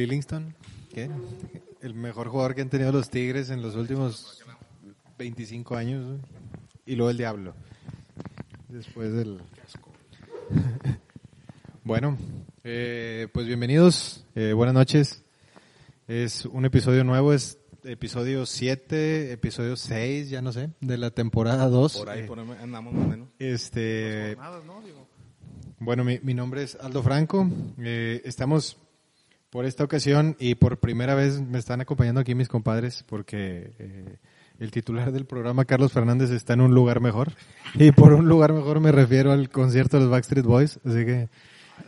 Lillingston, ¿qué? el mejor jugador que han tenido los Tigres en los últimos 25 años. Y luego el Diablo. Después del... bueno, eh, pues bienvenidos, eh, buenas noches. Es un episodio nuevo, es episodio 7, episodio 6, ya no sé, de la temporada 2. Por ahí Eh, por ahí andamos más o menos. este, Jornadas, ¿no? Digo, bueno, mi, mi nombre es Aldo Franco. Eh, estamos por esta ocasión y por primera vez me están acompañando aquí mis compadres porque eh, el titular del programa, Carlos Fernández, está en un lugar mejor. Y por un lugar mejor me refiero al concierto de los Backstreet Boys. Así que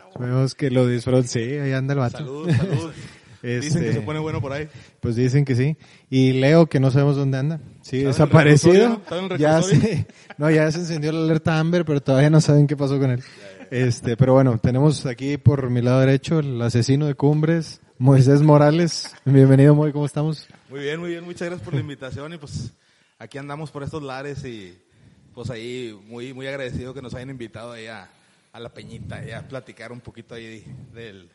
esperemos que lo disfruten. Sí, ahí anda el vato. Salud, salud. Dicen que Este, se pone bueno por ahí. Pues dicen que sí. Y Leo, que no sabemos dónde anda. Sí, ¿Está en el desaparecido. Ya se, no, ya se encendió la alerta Amber, pero todavía no saben qué pasó con él. Este, pero bueno, tenemos aquí por mi lado derecho el asesino de cumbres, Moisés Morales. Bienvenido, Moy, ¿cómo estamos? Muy bien, muy bien. Muchas gracias por la invitación y pues aquí andamos por estos lares y pues ahí muy muy agradecido que nos hayan invitado ahí a, a la Peñita ahí a platicar un poquito ahí del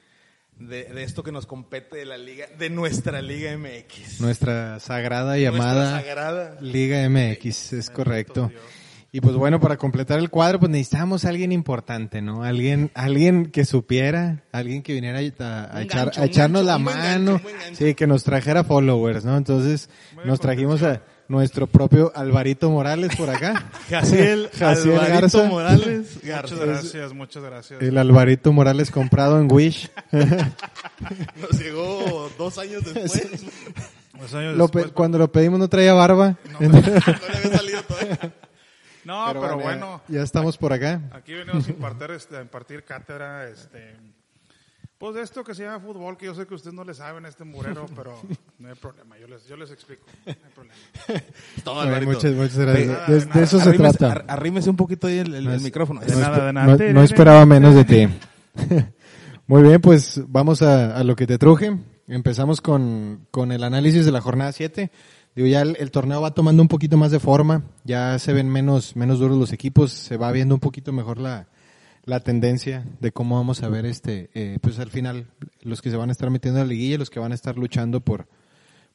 de, de esto que nos compete de la liga de nuestra liga MX. Nuestra sagrada y amada. Liga MX, es correcto. Y pues bueno, para completar el cuadro, pues necesitábamos a alguien importante, ¿no? Alguien, alguien que supiera, alguien que viniera a, echar, gancho, a echarnos gancho, la mano, gancho. sí, que nos trajera followers, ¿no? Entonces, nos trajimos a nuestro propio Alvarito Morales por acá. Jaciel, Jaciel Alvarito Garza. Morales. Muchas Garza. gracias, muchas gracias. El Alvarito Morales comprado en Wish. Nos llegó dos años después. Dos años Lo pe- después, cuando lo pedimos no traía barba. no le había salido todavía. No, pero, bueno, ya, ya estamos por acá. aquí venimos a impartir, este, a impartir cátedra, este, pues de esto que se llama fútbol, que yo sé que ustedes no le saben a este murero, pero no hay problema, yo les, yo les explico, no hay problema. Todo, Bueno, muchas, muchas gracias. Nada, De, de de nada. eso se Arrímese- trata. ar- Arrímese un poquito ahí el, el- el micrófono. De No, nada, de nada. no- no esperaba menos de ti. Muy bien, pues vamos a, a lo que te truje. Empezamos con, con el análisis de la jornada 7. Digo, ya el, el torneo va tomando un poquito más de forma, ya se ven menos, menos duros los equipos, se va viendo un poquito mejor la, la tendencia de cómo vamos a ver este, eh, pues al final, los que se van a estar metiendo en la liguilla, los que van a estar luchando por,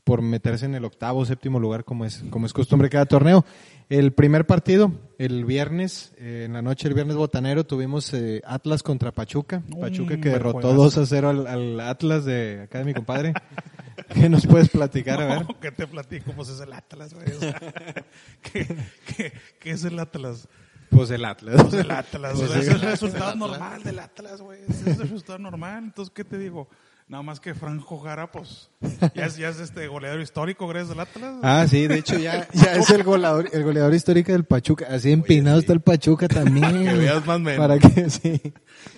por meterse en el octavo o séptimo lugar como es, como es costumbre cada torneo. El primer partido, el viernes, eh, en la noche del viernes botanero, tuvimos eh, Atlas contra Pachuca. Pachuca que derrotó juegazo. 2 a 0 al, al Atlas de acá de mi compadre. ¿Qué nos puedes platicar? A ver. No, ¿Qué te platico? Pues es el Atlas, güey. o sea, ¿qué, qué, qué es el Atlas? Pues el Atlas. Pues el Atlas, o sea, es el resultado normal del Atlas, güey. Es el resultado normal. Entonces, ¿qué te digo? Nada más que Franco Jara, pues, ya es, ya es este goleador histórico, ¿crees, del Atlas? Ah, sí, de hecho ya, ya es el goleador, el goleador histórico del Pachuca. Así empinado está el Pachuca también. que veas más menos. Para que, sí.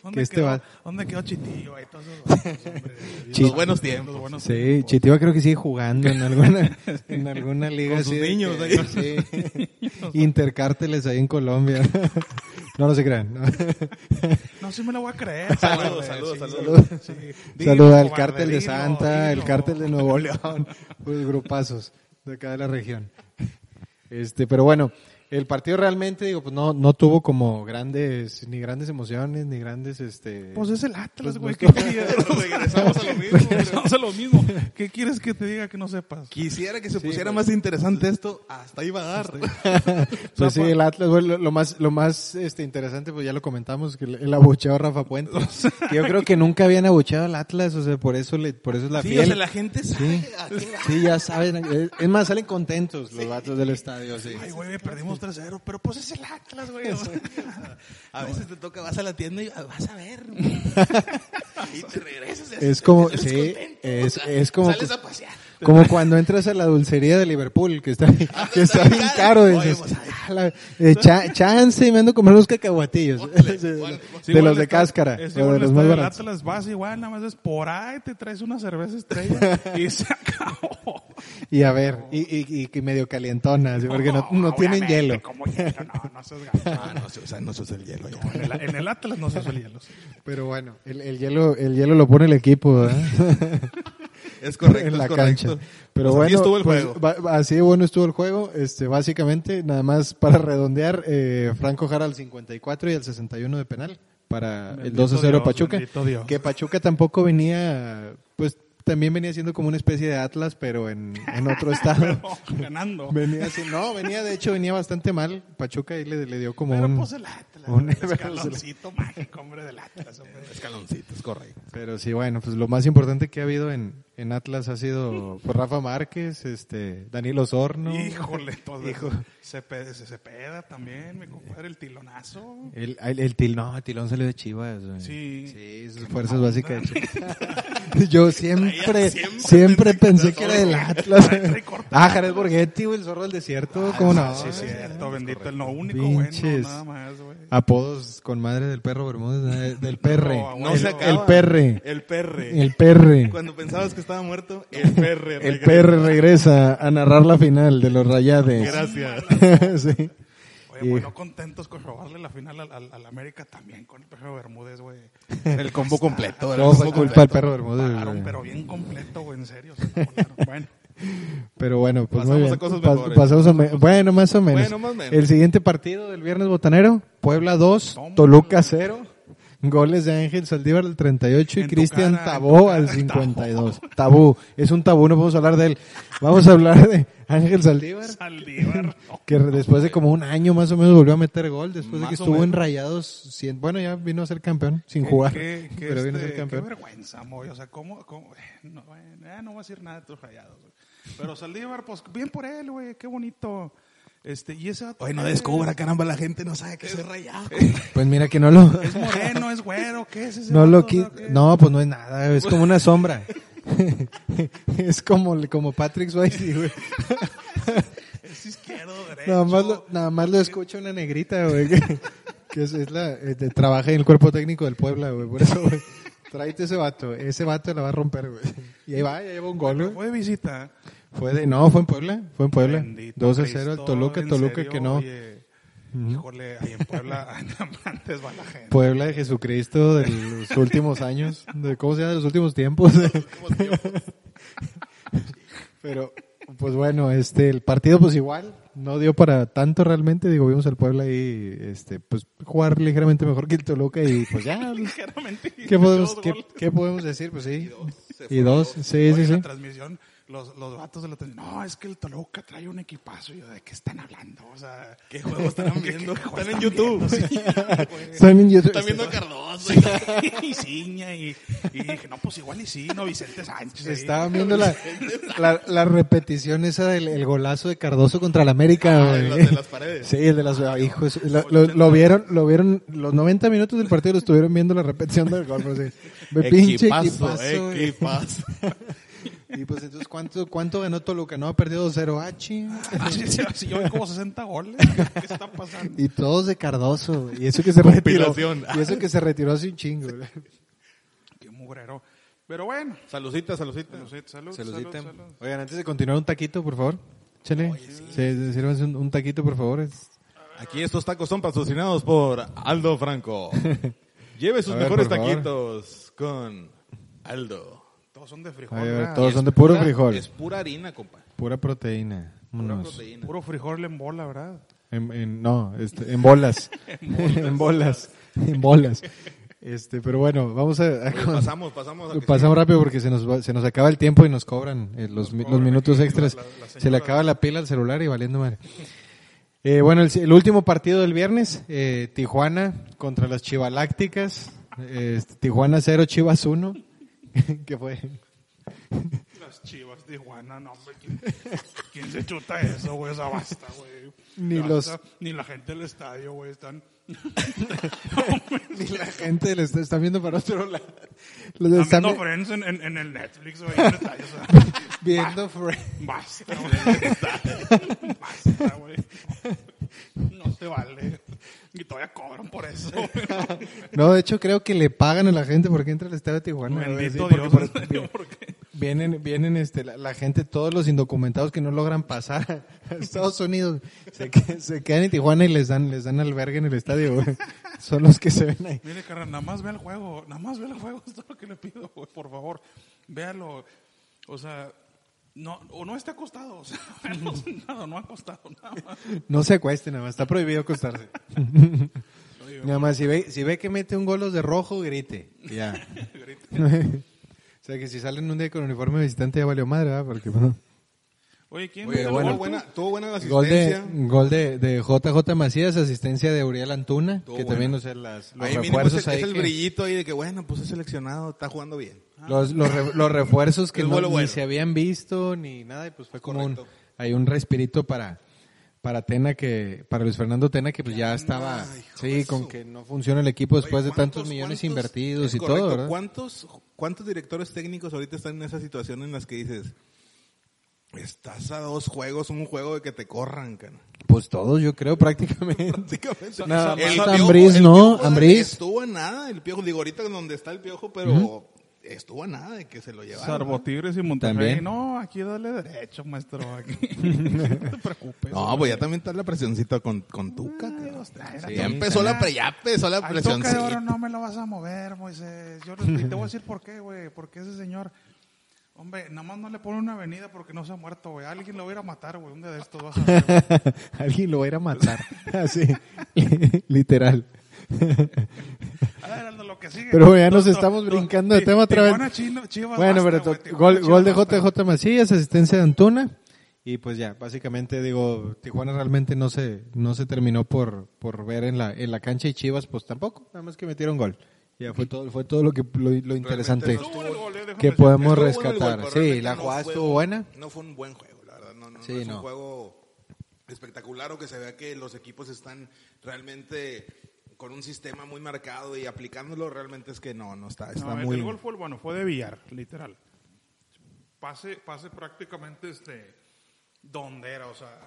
¿Dónde, Que este quedó, va. ¿Dónde quedó Chitillo? Ahí, todos esos Los buenos tiempos. Los buenos Sí, Chitiba creo que sigue jugando en alguna, en alguna liga Con sus así de niños que- ahí. sí. Intercárteles ahí en Colombia. No, no se crean. no. No, sí me la voy a creer. Saludos, saludos, sí, saludos. sí. Dilo, Saluda al cártel de Santa, el cártel de Nuevo León, pues grupazos de acá de la región. Este, pero bueno, el partido realmente, digo, pues no, no tuvo como grandes, ni grandes emociones, ni grandes, este... Pues es el Atlas, Pues güey. no ¿Qué querías? Regresamos a lo mismo. Regresamos a lo mismo. ¿Qué quieres que te diga que no sepas? Quisiera que se pusiera más interesante esto. Hasta va a dar. Pues sí, el Atlas, bueno, lo, lo más, lo más este, interesante, pues ya lo comentamos, que el, el abucheo a Rafa Puente. Que yo creo que nunca habían abucheado al Atlas, o sea, por eso le, por eso es la Sí, fiel. o sea, la gente sabe Sí. Sí, ya saben. Es- Es más, salen contentos los vatos del estadio, sí. Ay, güey, perdimos 3-0, pero pues es el Atlas, güey. o sea. A veces te toca, vas a la tienda y ah, vas a ver. y te regresas. Es como, sí, contento. es, es como, Sales a pasear. Como cuando entras a la dulcería de Liverpool, que está, que está bien caro. dices, pues. "Ah, la- eh, cha- chance y me ando a comer unos cacahuatillos. De igual. Sí, de igual los de está- cáscara, es o igual de los más el baratos. Atlas vas igual, nada más es por ahí te traes una cerveza estrella y se acabó. Y a ver, y, y, y medio calientona, ¿sí? porque no, no tienen hielo. como hielo, no. Ah, se usa, no se usa el hielo. En el, en el Atlas no se usa el hielo. Pero bueno, el, el hielo, el hielo lo pone el equipo, ¿verdad? Es correcto, en la es correcto. cancha. Pero Pues bueno, así estuvo el pues, juego. así de bueno estuvo el juego. Este, básicamente, nada más para redondear, eh, Franco Jara al 54 y al 61 de penal para el Bendito 2 a 0 Dios, Pachuca. Dios. Que Pachuca tampoco venía, pues también venía siendo como una especie de Atlas, pero en, en otro estado. Pero ganando. venía así, no, venía, de hecho, venía bastante mal. Pachuca ahí le, le dio como Pero un... pues el Atlas, un- el escaloncito mágico, hombre, del Atlas. hombre. Escaloncitos, correcto. Pero sí, bueno, pues lo más importante que ha habido en, en Atlas ha sido pues, Rafa Márquez, este, Daniel Osorno. Híjole, pues, Hijo. Cepeda, se Cepeda también, mi compadre, el tilonazo. El, el, el til, no, el tilón salió de Chivas. güey. Sí. Sí, sus fuerzas básicas de Chivas. Yo siempre, siempre, siempre pensé que era del. Atlas. Ah, Jared Borghetti, güey, el zorro del desierto, ¿cómo no? Sí, cierto, bendito, el no único Pinches. bueno, nada más, güey. Apodos con madre del perro Bermúdez, eh, del perre. No, No el, se el perre. El perre. El perre. Cuando pensabas que estaba muerto, el perre. El regresa. perre regresa a narrar la final de los Rayades. Gracias. sí. Oye, bueno, contentos con robarle la final al, al, al América también con el perro Bermúdez, güey. El combo completo. el Todo combo fue culpa del perro Bermúdez. Pero bien completo, güey, en serio. se bueno, Pero bueno, pues Pasamos muy bien. a cosas Pas- mejores. pasamos a me- bueno, más o menos. Bueno, más o menos. El siguiente partido del viernes botanero, Puebla 2, Toma. Toluca 0. Goles de Ángel Saldívar al 38 y Cristian Tabó al cara, 52. Tabú, es un tabú, no podemos hablar de él. Vamos a hablar de Ángel Saldívar, Saldívar. que después de como un año más o menos volvió a meter gol, después de que estuvo en. Rayados, bueno, ya vino a ser campeón, sin jugar, Qué, qué, pero vino a este, ser qué campeón. vergüenza, Moy. O sea, ¿cómo? cómo? No, ya no voy a decir nada de tus rayados. Pero Saldívar, pues bien por él, güey. Qué bonito. Este, y ese vato Oye, no descubra, caramba, la gente no sabe que soy rayado. Pues mira que no lo... Es moreno, es güero, ¿qué es ese No lo vato? qui-. No, pues no es nada, es como una sombra. es como, como Patrick Swayze, güey. Es izquierdo, derecho. Nada más lo, nada más lo escucha una negrita, güey. Que, que es, es la, eh, de- trabaja en el cuerpo técnico del Puebla, güey. Por eso, güey. Tráete ese vato. Ese vato la va a romper, güey. Y ahí va, ya lleva un gol, güey. Fue de visita. Fue de, no, fue en Puebla. Fue en Puebla. Bendito 2 a Cristo, 0 al Toluca. Toluca serio, que no. oye, Híjole, ahí en Puebla antes va la gente. Puebla de Jesucristo de los últimos años, de cómo se llama, de los últimos tiempos. Pero, pues bueno, este, el partido pues igual, no dio para tanto realmente, digo, vimos al Puebla ahí, este, pues jugar ligeramente mejor que el Toluca y pues ya, Ligeramente. ¿qué podemos, Dos qué, qué podemos decir? Pues sí. Y dos, sí, Oye, sí, en sí. la transmisión, los, los vatos de la transmisión, no, es que el Toluca trae un equipazo. Y yo, ¿de qué están hablando? O sea, ¿Qué juego estarán ¿qué- viendo? qué juego Están en están YouTube. viendo? Sí, güey. Están en YouTube. Están viendo a Cardoso. y ciña y, y dije, no, pues igual y sí, no, Vicente Sánchez. ahí. Estaban viendo la, la, la repetición esa del el golazo de Cardoso contra el América, Ah, el de las paredes. Sí, el de las ah, hijos. Lo, lo- lo vieron, lo vieron, los 90 minutos del partido lo estuvieron viendo la repetición del gol. sí. Ve, pinche Equipazo, equipazo. Y pues entonces, ¿cuánto, cuánto ganó Toluca? No, ha perdido 2-0. Ah, ching. Ah, sí, sí, sí, yo vi como 60 goles. ¿Qué está pasando? Y todos de Cardoso. Y eso que se retiró. Y eso que se retiró hace un chingo, güey. Qué mugrero. Pero bueno. Saludcita, saludcita. Salud, salud, Saludita. salud, salud. Oigan, antes de continuar, un taquito, por favor. Échale. Sí, sírvanse un, un taquito, por favor. Es- Aquí estos tacos son patrocinados por Aldo Franco. Lleve sus ver, mejores taquitos con Aldo. Todos son de frijol. A ver, ¿verdad? todos Es son de puro pura- frijol. Es pura harina, compa. Pura proteína. Pura Vámonos. proteína. Puro frijol en bola, ¿verdad? En, en- no, este, en bolas. en bolas. en bolas. Este, pero bueno, vamos a, a- Oye, pasamos, pasamos. a pasamos rápido porque se nos va- se nos acaba el tiempo y nos cobran eh, los, mi- los minutos aquí, extras. la- la- la se le acaba la pila al celular y valiendo madre. Eh, bueno, el, el último partido del viernes, eh, Tijuana contra las Chivalácticas. Eh, Tijuana 0, Chivas 1. que fue? Las chivas de Tijuana, no, hombre. ¿quién, quién se chuta eso, güey? O sea, basta, güey. Ni Basta. los- Ni la gente del estadio, güey, están... Ni la gente le está, está viendo para otro lado. Los Están están viendo Friends en, en, en el Netflix, güey, en el estadio. o sea, viendo Friends. Basta, güey. Basta, güey. No se vale. Y todavía cobran por eso. No, de hecho creo que le pagan a la gente porque entra al estadio de Tijuana. güey, Bendito sí, Dios. porque en por- serio, porque- Vienen, vienen este, la, la gente, todos los indocumentados que no logran pasar a Estados Unidos, se, que- se quedan en Tijuana y les dan, les dan albergue en el estadio, güey. Son los que se ven ahí. Mire, carnal, nada más ve el juego. Nada más ve el juego. Es todo lo que le pido, güey, por favor. Véalo. O sea, no, o no está acostado. O sea, sentado, no acostado, nada más. No se acuesten, nada más, está prohibido acostarse. Nada más, si ve, si ve que mete un gol los de rojo, grite. Ya. O sea que si salen un día con uniforme visitante ya valió madre, ¿verdad? Porque bueno, Oye, ¿quién Oye, bueno, gol, buena, tuvo buena la gol de, asistencia. gol de, de JJ Macías, asistencia de Uriel Antuna, que buena. también, o sea, las, los Ahí es refuerzos el, ahí es el que- brillito ahí de que, bueno, pues es seleccionado, está jugando bien. Los, los, re- los refuerzos que no, bueno, ni se habían visto ni nada, y pues fue como un, hay un respirito para, para Tena que, para Luis Fernando Tena que pues ya estaba, de sí, con que no funciona el equipo después Oye, de tantos ¿cuántos- millones cuántos- invertidos y correcto, todo, ¿verdad? ¿Cuántos, ¿Cuántos directores técnicos ahorita están en esa situación en las que dices, estás a dos juegos, un juego de que te corran, cara? Pues todos, yo creo, prácticamente. Prácticamente. Nada El más Piojo- Ambriz, el ¿no? Piojo Ambriz. Estuvo a nada, el piojo, digo ahorita donde está el piojo, pero estuvo a nada de que se lo llevaran. Salvo Tigres y Monterrey. También. No, aquí dale derecho, maestro. Aquí. no te preocupes. No, pues ya también está la presioncita con, con Tuca. Ay, Sí, ya empezó la, pre, ya empezó la Al toque de oro presioncita. no me lo vas a mover, Moisés. Yo y te voy a decir por qué, güey. Porque ese señor, hombre, nada más no le pone una avenida porque no se ha muerto, güey. Alguien lo va a ir a matar, güey. Un día de estos vas a ver. Alguien lo va a ir a matar. Así, literal. A ver, Aldo, lo que sigue. Pero ya nos estamos brincando de tema otra vez. Bueno, pero gol, gol de. JJ Macías, asistencia de Antuna. Y pues ya, básicamente digo, Tijuana realmente no se, no se terminó por, por ver en la, en la cancha y Chivas pues tampoco, nada más que metieron gol. Ya fue todo, fue todo lo que, lo, lo interesante no gol, eh, que podemos rescatar. gol, sí, la no jugada fue estuvo un- buena. No fue un buen juego, la verdad. No, no, Sí, no es no. un juego espectacular o que se vea que los equipos están realmente con un sistema muy marcado y aplicándolo realmente es que no, no está, está No, muy... El gol fue bueno, fue de Villar, literal. Pase, pase prácticamente este, donde era, o sea.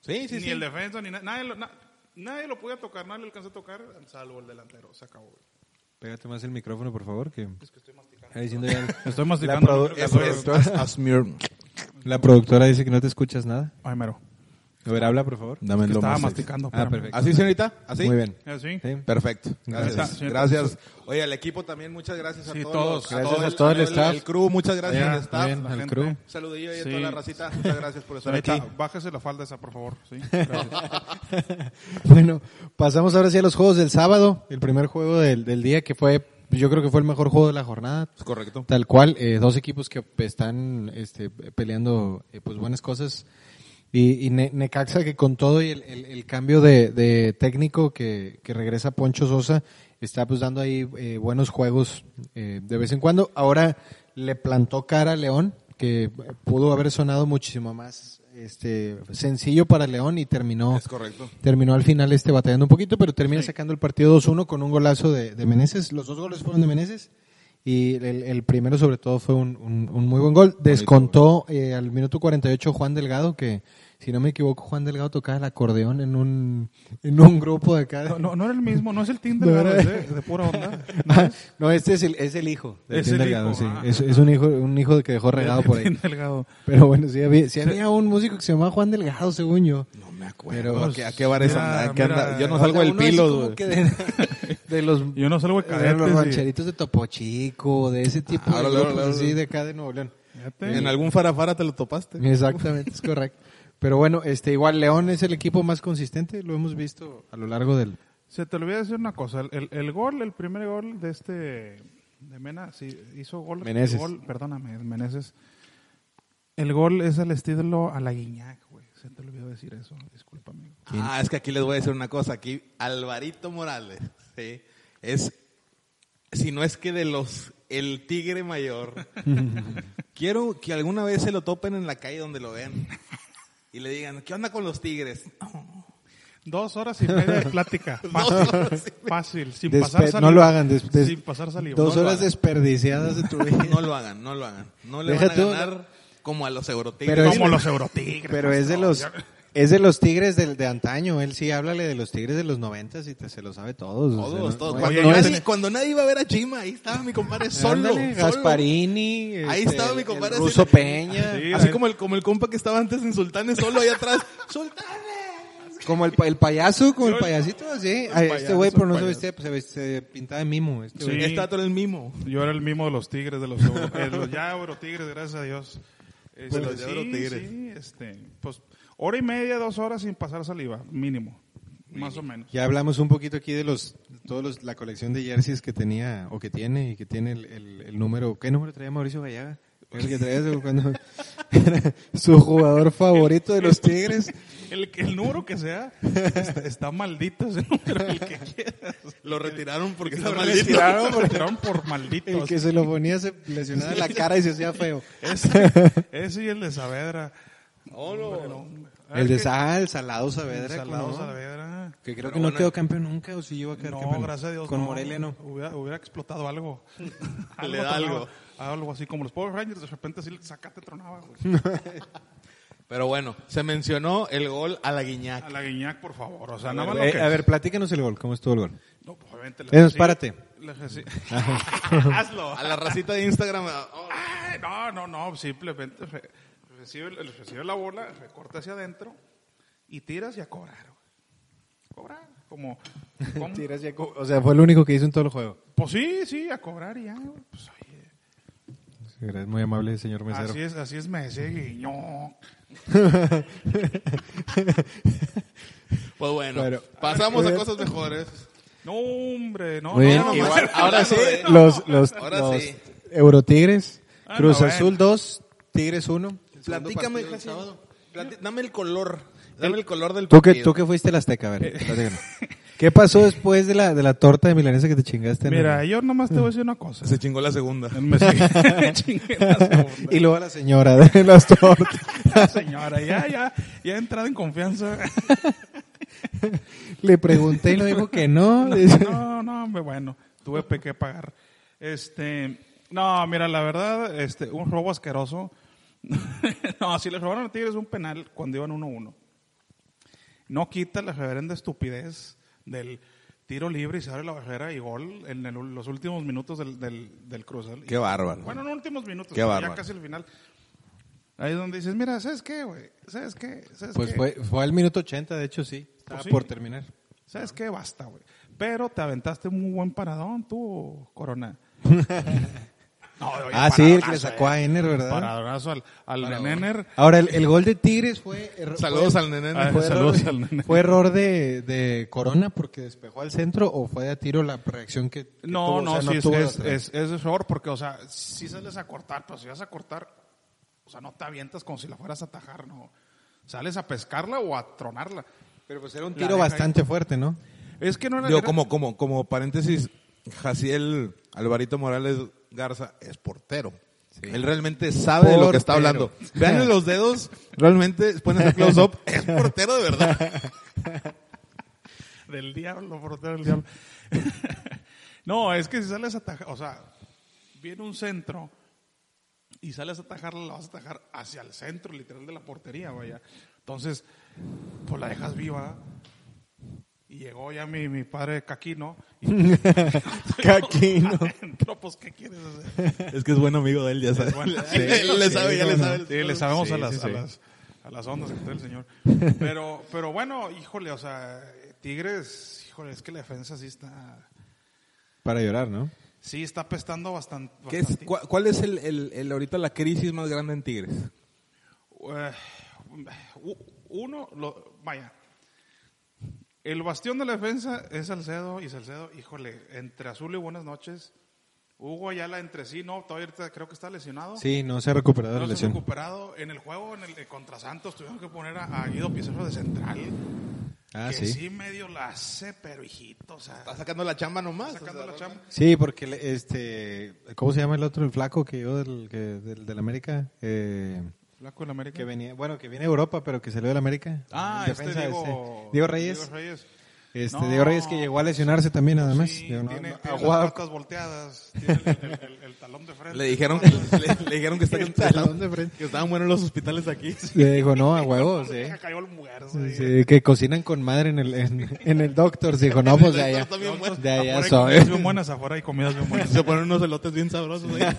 Sí, sí, ni sí. el defensa, ni na- nadie, lo, na- nadie lo podía tocar, nadie lo alcanzó a tocar, salvo el delantero. Se acabó. Pégate más el micrófono, por favor, que Es que estoy masticando. está diciendo ya- Estoy la, masticando. produ- no creo que Es, soy- es, as- asmir. la productora dice que no te escuchas nada. Ay, mero. A ver, habla, por favor. Dame Que lo estaba más masticando. Ah, perfecto. ¿Así, señorita? ¿Así? Muy bien. ¿Eh, sí? Perfecto. Gracias, Gracias. señorita. Gracias. Oye, al equipo también, muchas gracias a Sí, todos. Gracias a el- todo el staff. El crew, muchas gracias Ya, al staff. bien, la al gente. crew. Saludillo ahí a Sí. toda la racita. Muchas gracias por estar Señorita, aquí. bájese la falda esa, por favor. ¿sí? Gracias. Bueno, pasamos ahora sí a los juegos del sábado. El primer juego del, del día que fue, yo creo que fue el mejor juego de la jornada. Es correcto. Tal cual, eh, dos equipos que están este, peleando eh, pues buenas cosas. Y, y Ne- Necaxa que con todo y el, el- el cambio de, de técnico que, que regresa Poncho Sosa, está pues dando ahí eh, buenos juegos eh, de vez en cuando. Ahora le plantó cara a León, que pudo haber sonado muchísimo más este sencillo para León y terminó Es correcto. terminó al final este batallando un poquito, pero termina sacando el partido 2-1 con un golazo de, de Meneses. Los dos goles fueron de Meneses. Y el, el primero sobre todo fue un, un- un muy buen gol. Descontó eh, al minuto 48 Juan Delgado, que si no me equivoco Juan Delgado tocaba el acordeón en un, en un grupo de acá. No, no, no era el mismo, no es el Delgado, es de, de pura onda. No Ah, es no, este es el, es el hijo. del Es Tim el Delgado, hijo, sí. ah. Es, es un hijo, un hijo de que dejó regado por ahí. Delgado. Pero bueno, sí había, sí había un músico que se llamaba Juan Delgado, según yo. No me acuerdo. Pero- ¿A qué, a qué bares Mira, anda? ¿Qué anda? mira, Yo no salgo del pilo. de, de los Yo no salgo de de los cadetes. rancheritos de Topo Chico, de ese tipo Ahora, de grupos así de acá de Nuevo León. En algún farafara te lo topaste. Exactamente, es correcto. Pero bueno, este igual León es el equipo más consistente, lo hemos visto a lo largo del Se te olvidó decir una cosa. El, el- el gol, el primer gol de este. De Mena, sí, hizo gol. Meneses. gol perdóname, Meneses. El gol es el estilo a la Guiñac, güey. Se te olvidó decir eso. Discúlpame. Ah, es que aquí les voy a decir una cosa. Aquí Alvarito Morales, ¿sí? Es, si no es que de los, el tigre mayor. Quiero que alguna vez se lo topen en la calle donde lo vean. Y le digan, ¿qué onda con los tigres? Dos horas y media de plática. Fácil. fácil. Sin Despe- pasar saliva. no lo hagan, des- des- sin pasar saliva. dos No horas desperdiciadas de tu vida. No lo hagan, no lo hagan. No le Deja van a tú- ganar como a los eurotigres. Pero Como es- los Eurotigres. Pero es de los es de los Tigres del, de antaño, él sí háblale de los Tigres de los noventas y te se lo sabe todos. o sea, Todos, no- todos. no- Cuando, no es- nadie, cuando nadie iba a ver a Chima, ahí estaba mi compadre solo. Ándale, solo. Gasparini, Ahí este, estaba mi compadre Ruso así- Peña, Sí, Así como el, como el compa que estaba antes en Sultanes solo ahí atrás. ¡Sultanes! como el, pa- el payaso, como el payasito, así. Ay, este güey, pero el no se vestía, pues, se, pintaba de mimo. Este Sí. Este dato era el mismo. Yo era el mismo de los tigres, de los, euro- de los ya eurotigres, gracias a Dios. Este, De los ya sí, eurotigres. sí, este, pues, hora y media, dos horas sin pasar saliva, mínimo. más o menos. Ya hablamos un poquito aquí de los todos los, la colección de jerseys que tenía o que tiene y que tiene el, el- el número. ¿Qué número traía Mauricio Gallaga? El que traía su- cuando era su jugador favorito de los Tigres. El, que- el número que sea, está, está maldito ese número, el que quieras. Lo retiraron porque está Lo maldito. retiraron Lo retiraron por maldito. El que se lo ponía se lesionaba la cara y se hacía feo. Ese, ese y el de Saavedra. Oh, no. Hombre, no, hombre. El de Sal, el Salado Saavedra. Salado. Saavedra. Que creo Pero que no bueno. quedó campeón nunca o si llegó a quedar No, campeón. gracias a Dios. Con no. Morelia no. Hubiera, hubiera explotado algo. Le da tronaba. algo. Algo así como los Power Rangers, de repente así sacate tronaba. güey. Pero bueno, se mencionó el gol a la A Guiñac. la Guiñac, por favor. O sea, A nada ver, más lo eh, a ver, platícanos el gol. ¿Cómo estuvo el gol? No, pues, obviamente. Eh, párate. Hazlo. A la racita de Instagram. oh, Ay, no, no, no, simplemente recibe, recibe la bola, recorta hacia adentro y tiras y a cobrar. Cobrar, como, Tiras co- O sea, fue el único que hizo en todo el juego. Pues sí, sí, a cobrar y ya. güey. Pues, oye, Gracias, muy amable, señor mesero. así es, así es Messi, guiño. Pues bueno, Bueno, pasamos a ahora- cosas mejores. No, hombre, no. Bien, no, igual, ahora sí. Los, los, Ahora los sí. Eurotigres, Ah, Cruz no, Azul 2, Tigres 1. Platícame, Jasi, plati- dame el color. Dame el color del Tú que, tú que fuiste al Azteca, a ver. ¿Qué pasó después de la, de la torta de milanesa que te chingaste? en Mira, el- yo nomás te voy a decir una cosa. Se chingó la segunda. Me chingué- la segunda. Y luego a la señora de las tortas. La señora, ya, ya, ya he entrado en confianza. Le pregunté y no dijo que no. No, no, hombre, bueno, tuve que pagar. Este, no, mira, la verdad, este, un robo asqueroso. no, si le robaron a Tigres un penal cuando iban 1-1. No quita la reverenda estupidez del tiro libre y se abre la barrera y gol en el- los últimos minutos del, del, del. Qué bárbaro. Bueno, no últimos minutos, Qué bárbaro. ya casi el final. Ahí es donde dices, mira, ¿sabes qué, güey? ¿Sabes qué? ¿Sabes Pues qué? fue, fue al minuto 80, de hecho sí. Pues sí. por terminar. ¿Sabes qué? Basta, güey. Pero te aventaste un muy buen paradón, tú, Corona. No, oye, Ah, sí, el que le sacó a eh. Ener, ¿verdad? Paradonazo al, al Nener. Ahora, el, el gol de Tigres fue... erro- Saludos fue- al nene. Ah, ¿Fue Saludos error, al nene. ¿Fue error de, de Corona porque despejó al centro o fue de a tiro la reacción que, que No, tuvo? O no, sea, sí, es, es, es, es error porque, o sea, si sales a cortar, pero si vas a cortar, o sea, no te avientas como si la fueras a atajar, no. Sales a pescarla o a tronarla. Pero pues era un tiro ahí. bastante fuerte, ¿no? Es que no era... Digo, era- como, como, como paréntesis, Jaciel Alvarito Morales Garza es portero. Él realmente sabe de lo que está hablando. Vean los dedos, realmente pueden hacer close up, es portero de verdad. Del diablo, portero del diablo. no, es que si sales a atajar, o sea, viene un centro y sales a atajarla, la vas a atajar hacia el centro, literal, de la portería, vaya. Entonces, pues la dejas viva. Y llegó ya mi, mi padre Caquino. Y, Caquino. Adentro, pues, ¿qué quieres hacer? Es que es buen amigo de él, ya sabes. bueno. Él le sabe, ya le sabe. Sí, le sabemos Sí, a, las, sí, sí. A, las, a las ondas que trae el señor. Pero, pero bueno, híjole, o sea, Tigres, híjole, es que la defensa sí está, Para llorar, ¿no? sí está apestando bastante. ¿Qué es, cuál, cuál es el, el, el ahorita la crisis más grande en Tigres? Eh, uno, lo, vaya. El bastión de la defensa es Salcedo y Salcedo, híjole, entre azul y buenas noches. Hugo Ayala entre sí, no, todavía creo que está lesionado. Sí, no se ha recuperado No la se ha lesión. recuperado. En el juego en el, eh, contra Santos tuvieron que poner a, a Guido Pizarro de central. Ah, que sí. sí medio la hace, pero hijito, o sea, Está sacando la chamba nomás. sacando o sea, la chamba. Sí, porque le- este, ¿cómo se llama el otro, el flaco que yo del, que, del, del América? Eh, Flaco del América. que venía, bueno, que viene de Europa, pero que salió del América. Ah, este defensa, Diego, este, Diego Reyes. Diego Reyes. Este, No, Diego Reyes que llegó a lesionarse también, nada más. Sí, Digo, no, tiene, no, tiene las patas volteadas, tiene el, el- el- el talón de frente. Le dijeron que, le, le dijeron que, está, talón de frente. que estaban buenos los hospitales aquí. Le dijo, no, a huevo, sí. Deja cayó el muerto. Sí, que cocinan con madre en el, en, en el Doctor. Dijo, no, pues de allá. De allá Afuera hay soy. comidas bien buenas, afuera hay comidas bien buenas. Se ponen unos elotes bien sabrosos ahí.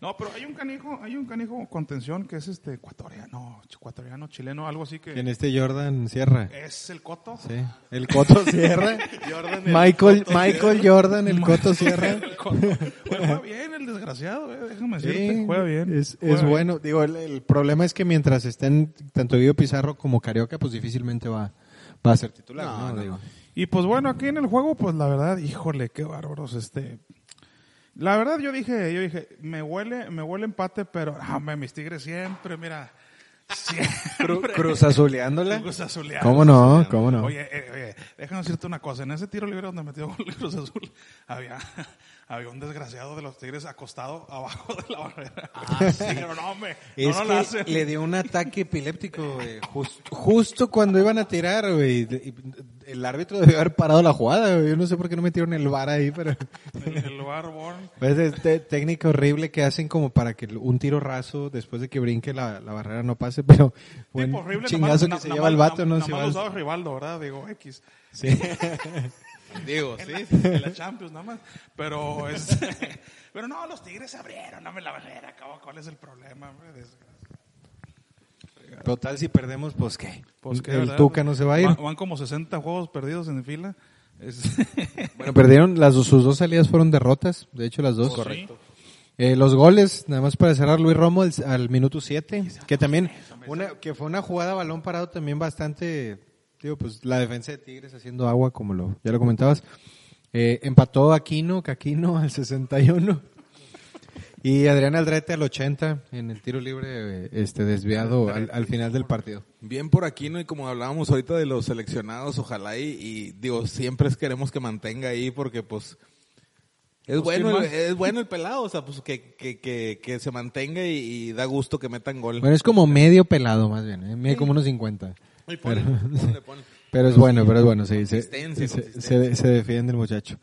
No, pero hay un canijo, hay un canijo contención que es este ecuatoriano, ecuatoriano, chileno, algo así que En este Jordan Sierra. es el coto. Sí. El Coto Sierra. Jordan, Michael, Coto Michael Jordan, el Coto Sierra. El coto. Bueno, juega bien el desgraciado, eh, déjame decirte, Sí, juega bien. Es, juega es bien. bueno. Digo, el, el problema es que mientras estén tanto Guido Pizarro como Carioca, pues difícilmente va, va a ser titular. No, ¿no? no, Digo. no. Y pues bueno, aquí en el juego, pues la verdad, híjole, qué bárbaros, este. La verdad yo dije, yo dije, me huele, me huele empate, pero, ah, hombre, mis tigres siempre, mira, siempre. Cruz azuleándola. Cruz Azuleados. ¿Cómo no? ¿Cómo no? Oye, eh, oye, déjame decirte una cosa. En ese tiro libre donde metió el Cruz Azul, había, había un desgraciado de los Tigres acostado abajo de la barrera. Ah, sí. Pero no, hombre, no, Es no la hacen. le dio un ataque epiléptico, güey. Jus- justo cuando iban a tirar, güey. El árbitro debió haber parado la jugada, güey. Yo no sé por qué no metieron el VAR ahí, pero... El, el Barbón. Pues este técnica horrible que hacen como para que un tiro raso después de que brinque la, la barrera no pase, pero horrible. chingazo nomás- que se na- lleva el nomás- vato, ¿no? na- Si Nomás lo usaba Rivaldo, ¿verdad? Digo, X. Sí. Digo, En sí. la, en la Champions nada más. Pero, este, pero no, los Tigres se abrieron, dame la barrera, cabrón, ¿cuál es el problema? hombre? Total, si perdemos, pues qué. Pues, ¿qué, el verdad? Tuca no se va a ir. Van, van como 60 juegos perdidos en fila. Es- Bueno, perdieron, las, sus dos salidas fueron derrotas, de hecho las dos. Correcto. Eh, los goles, nada más para cerrar, Luis Romo al, al minuto 7, que también, una, que fue una jugada balón parado también bastante, digo, pues la defensa de Tigres haciendo agua, como lo, ya lo comentabas. Eh, empató Aquino, Caquino al 61. Y Adrián Aldrete al 80 en el tiro libre eh, este desviado al, al final del partido. Bien por aquí, ¿no? Y como hablábamos ahorita de los seleccionados, ojalá y, y, digo, siempre es queremos que mantenga ahí porque pues es bueno, ¿quién el, es bueno el pelado, o sea, pues que, que, que, que se mantenga y, y da gusto que metan gol. Bueno, es como medio pelado más bien, ¿eh? como unos 50. Ponle, ponle, ponle. Pero es bueno, pero es bueno, sí. Se, Consistencia, se, consistencia. se- se defiende el muchacho.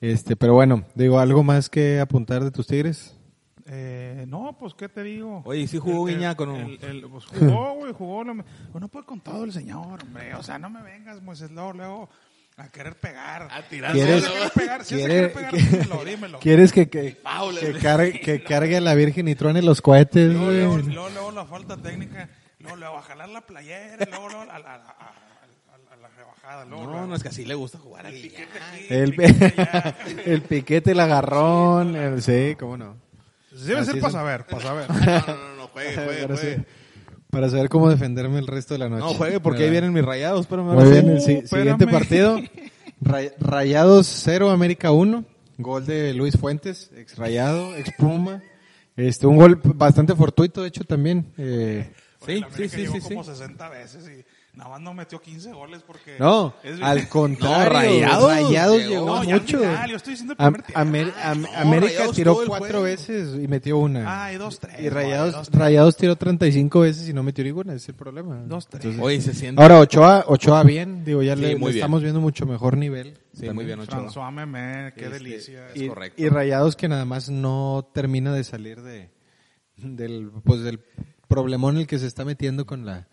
Este, pero bueno, digo, ¿algo más que apuntar de tus tigres? Eh, no, pues, ¿qué te digo? Oye, ¿y sí jugó Guiñac el- el- pues, jugó, güey, jugó. No, me- pues, no puede con todo el señor, hombre. O sea, no me vengas, Moisés, luego, luego a querer pegar. A tirar ¿Quieres- Si querer pegar, si quiere- querer pegar, que- dímelo, dímelo. ¿Quieres que, que, Paula. que, cargue, que cargue a la Virgen y truene los cohetes? Luego, luego, luego la falta técnica, luego, luego a jalar la playera, luego, luego a, la- a, la- a- a- a la rebajada, luego, No, luego. no, es que así le gusta jugar a Guiñac. Piquete aquí, El, piquete allá. el piquete, el agarrón, el, sí, cómo no. Debe Así ser para saber, para saber. No, no, no, no, juegue, juegue, Para, juegue. para saber cómo defenderme el resto de la noche. No, juegue porque ahí vienen mis rayados, pero Muy bien, el si- Uh, siguiente espérame. partido. Ray- Rayados 0, América 1. Gol de Luis Fuentes, ex Rayado, ex Puma. Este, un gol bastante fortuito, de hecho, también. Eh, Sí, sí, América sí, llegó sí, sí. como 60 veces y nada más no metió 15 goles porque... no, es- al contrario. No, Rayados Rayados llegó. ya al mucho. final, yo estoy diciendo el Am- primer tiempo. Amer- am- no, América Rayados tiró cuatro veces y metió una. Ah, y dos, tres. y Rayados, dos, tres. Rayados tiró 35 veces y no metió ninguna, ese es el problema. Dos, tres. Entonces- Oye, se siente. Ahora Ochoa, Ochoa bien, digo, ya Sí, le, estamos viendo mucho mejor nivel. Sí, muy bien, Ochoa. François Memé, qué Este, delicia. es y, correcto. y Rayados que nada más no termina de salir de del pues del problemón en el que se está metiendo con la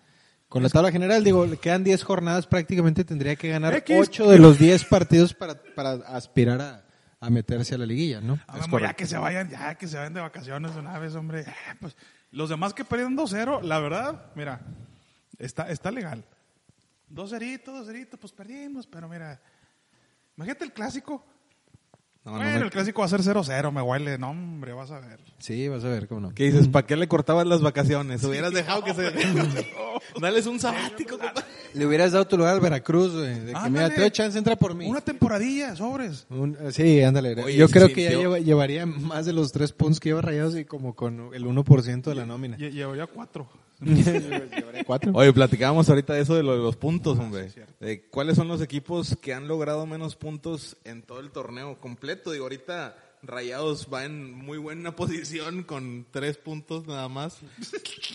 con la tabla general. Digo, le quedan 10 jornadas, prácticamente tendría que ganar X. 8 de los 10 partidos para, para aspirar a, a meterse a la liguilla, ¿no? Ah, ya que se vayan, ya que se vayan de vacaciones de una vez, hombre. Pues, los demás que perdieron 2-0, la verdad, mira, está, está legal. 2-0, 2-0, pues perdimos, pero mira, imagínate el clásico. No, no me- el clásico va a ser 0-0, me huele. No, hombre, vas a ver. Sí, vas a ver cómo no. ¿Qué dices? ¿Para qué le cortabas las vacaciones? Hubieras dejado que se... Dales un sabático. Le hubieras dado tu lugar al Veracruz, güey, de que mira, te doy chance, entra por mí. Una temporadilla, sobres. Un- sí, ándale. Oye, Yo sí creo sintió- que ya lleva- llevaría más de los 3 puntos que lleva Rayados y como con el 1% de la nómina. Lle- Llevo ya cuatro. Cuatro. Oye, platicábamos ahorita de eso de lo de los puntos, hombre. De cuáles son los equipos que han logrado menos puntos en todo el torneo completo. Digo, ahorita Rayados va en muy buena posición con tres puntos nada más.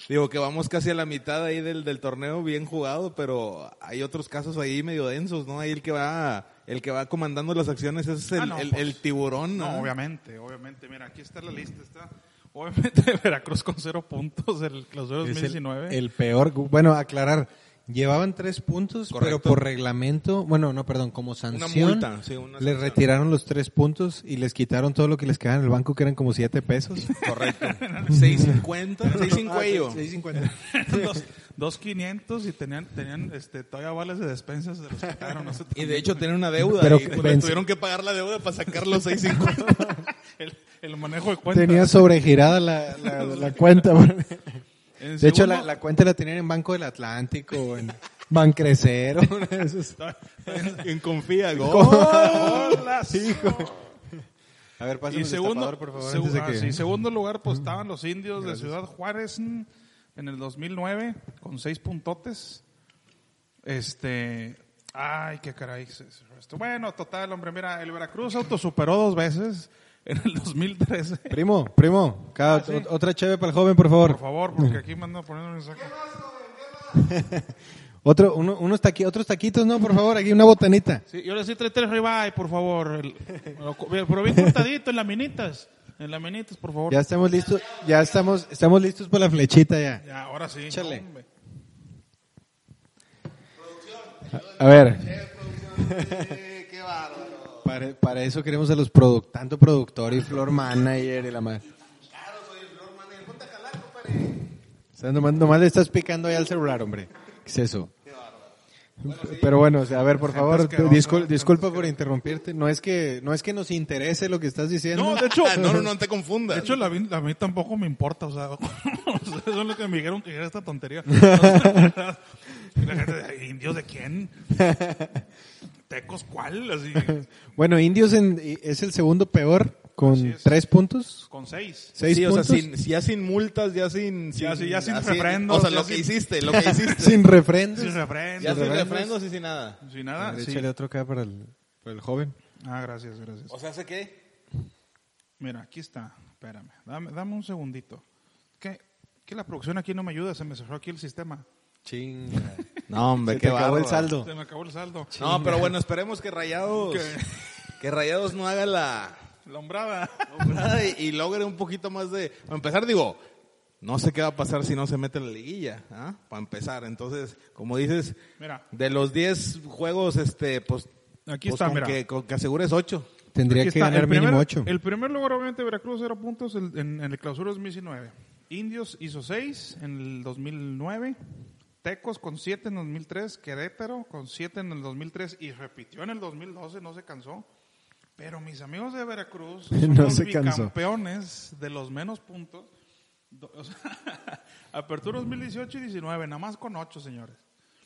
Digo que vamos casi a la mitad ahí del, del torneo bien jugado, pero hay otros casos ahí medio densos, ¿no? Ahí el que va, el que va comandando las acciones es el, Ah, no, el- pues, el tiburón, No, ¿no? obviamente, obviamente. Mira, aquí está la lista. Está, obviamente, Veracruz con cero puntos del clausura Es el, 2019. el peor. Bueno, aclarar. Llevaban tres puntos, pero Correcto. por reglamento, bueno, no, perdón, como sanción, multa, sí, una les sanción. retiraron los tres puntos y les quitaron todo lo que les quedaba en el banco, que eran como siete pesos. Correcto. 650, 650. Seis cincuenta. dos, dos 500 y tenían, tenían este, todavía vales de despensas de los quitaron. No sé, Y de hecho tienen una deuda. Pero y que le vence- tuvieron que pagar la deuda para sacar los 650. el, el manejo de cuentas. Tenía sobregirada la, la, la cuenta. De hecho, la, la cuenta la tenían en Banco del Atlántico, en, Van Crecer. uno de esos. En confía, gol. ¡Hola! A ver, pásame Y segundo, por favor, de ah, que... sí, segundo lugar, pues estaban los indios de Ciudad Juárez en en el 2009 con seis puntotes. Este, ay, qué caray. Bueno, total, hombre, mira, el Veracruz autosuperó dos veces en el 2013. Primo, primo, cada- Ah, sí. otra cheve para el joven, por favor. Por favor, porque aquí me andan poniendo mensaje. Otro, uno- unos taqui- otros taquitos, ¿no? Por favor, aquí una botanita. Sí, yo le decía tres tres ribeye, por favor. El- pero bien cortadito, en laminitas. En laminitas, por favor. Ya estamos listos, ya estamos, estamos listos para la flechita ya. Ya, ahora sí. Échale. hombre. A ver, Qué bárbaro. Para, para eso queremos a los produc tanto productor y floor manager y la más. Claro, soy el flor manager. Ponte a jalar, compadre. O sea, nomás, nomás le estás picando ahí al celular, hombre. ¿Qué es eso? Pero bueno, o sea, a ver, por favor, discul- gente disculpa por interrumpirte. No es que no es que nos interese lo que estás diciendo. No, de hecho, Ah, no, no, no te confundas. De hecho, la, a mí tampoco me importa, o sea, ustedes son los que me dijeron que era esta tontería. "Ay, ¿indios de quién? ¿Tecos cuál? Así, Bueno, Indios en- es el segundo peor con tres puntos, con seis. seis sí, o sea, puntos, sin, si ya sin multas, ya sin... Ya, sí, ya sin así- refrendos, O sea, lo que sin- hiciste, lo que hiciste. sin refrendos. Sin refrendo. ya sin refrendos. refrendos y sin nada. Sin nada. Ver, sí. Échale otro acá para el, para el joven. Ah, gracias, gracias. O sea, ¿sé qué? Mira, aquí está. Espérame, dame, dame un segundito. ¿Qué? Que la producción aquí no me ayuda, se me cerró aquí el sistema. Chinga. No, hombre, Se te acabó el saldo. Se me acabó el saldo. No, pero bueno, esperemos que Rayados... Que Rayados no haga la... La hombrada. hombrada y, y logre un poquito más de... Para empezar, digo, no sé qué va a pasar si no se mete en la liguilla, ¿ah? Para empezar. Entonces, como dices, Mira, de los 10 juegos, este, pues... Aquí pues está, con mira. Que, con que asegures 8. Tendría Aquí que está, ganar el primer, mínimo ocho. El primer lugar, obviamente, Veracruz, cero puntos el- en, en el clausura 2019. Indios hizo seis en el 2009. Tecos con siete en el 2003. Querétaro con siete en el 2003 y repitió en el 2012, no se cansó. Pero mis amigos de Veracruz son No los bicampeones de los menos puntos. O sea, Apertura 2018 y 19, nada más con ocho, señores.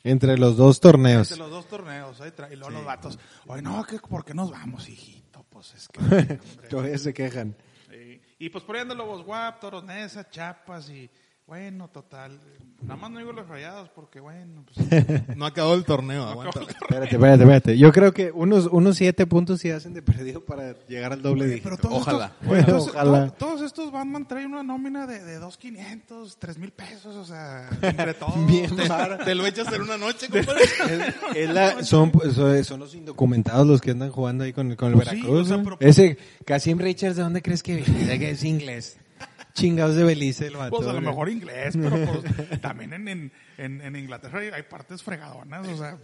Entre los dos torneos. De los dos torneos, ahí y luego los vatos. Oye, no, ¿qué- ¿por qué nos vamos, hijito? Pues es que... Todavía se quejan. Sí. Y pues por ahí andan Lobos Guap, Toros Neza, Chapas y bueno, total. Nada más no digo los rayados porque bueno, pues No acabó el torneo, aguanta. Espérate, espérate, espérate. Yo creo que unos, unos siete puntos sí hacen de perdido para llegar al doble dígito. pero todos Ojalá. Estos, todos, Ojalá. to- todos estos Batman traen una nómina de, de 2.500, 3.000 pesos, o sea, entre todos. Bien Te, te lo echas en una noche, compadre. Es- es la- son, son son los indocumentados los que andan jugando ahí con, con el Pues sí, Veracruz. o sea, ¿no? pero- Ese Casim Richards, ¿de dónde crees que viene? Que es inglés. Chingados de Belice el vato. Pues a lo mejor inglés, pero pues también en, en, en, en Inglaterra hay, hay partes fregadonas, o sea.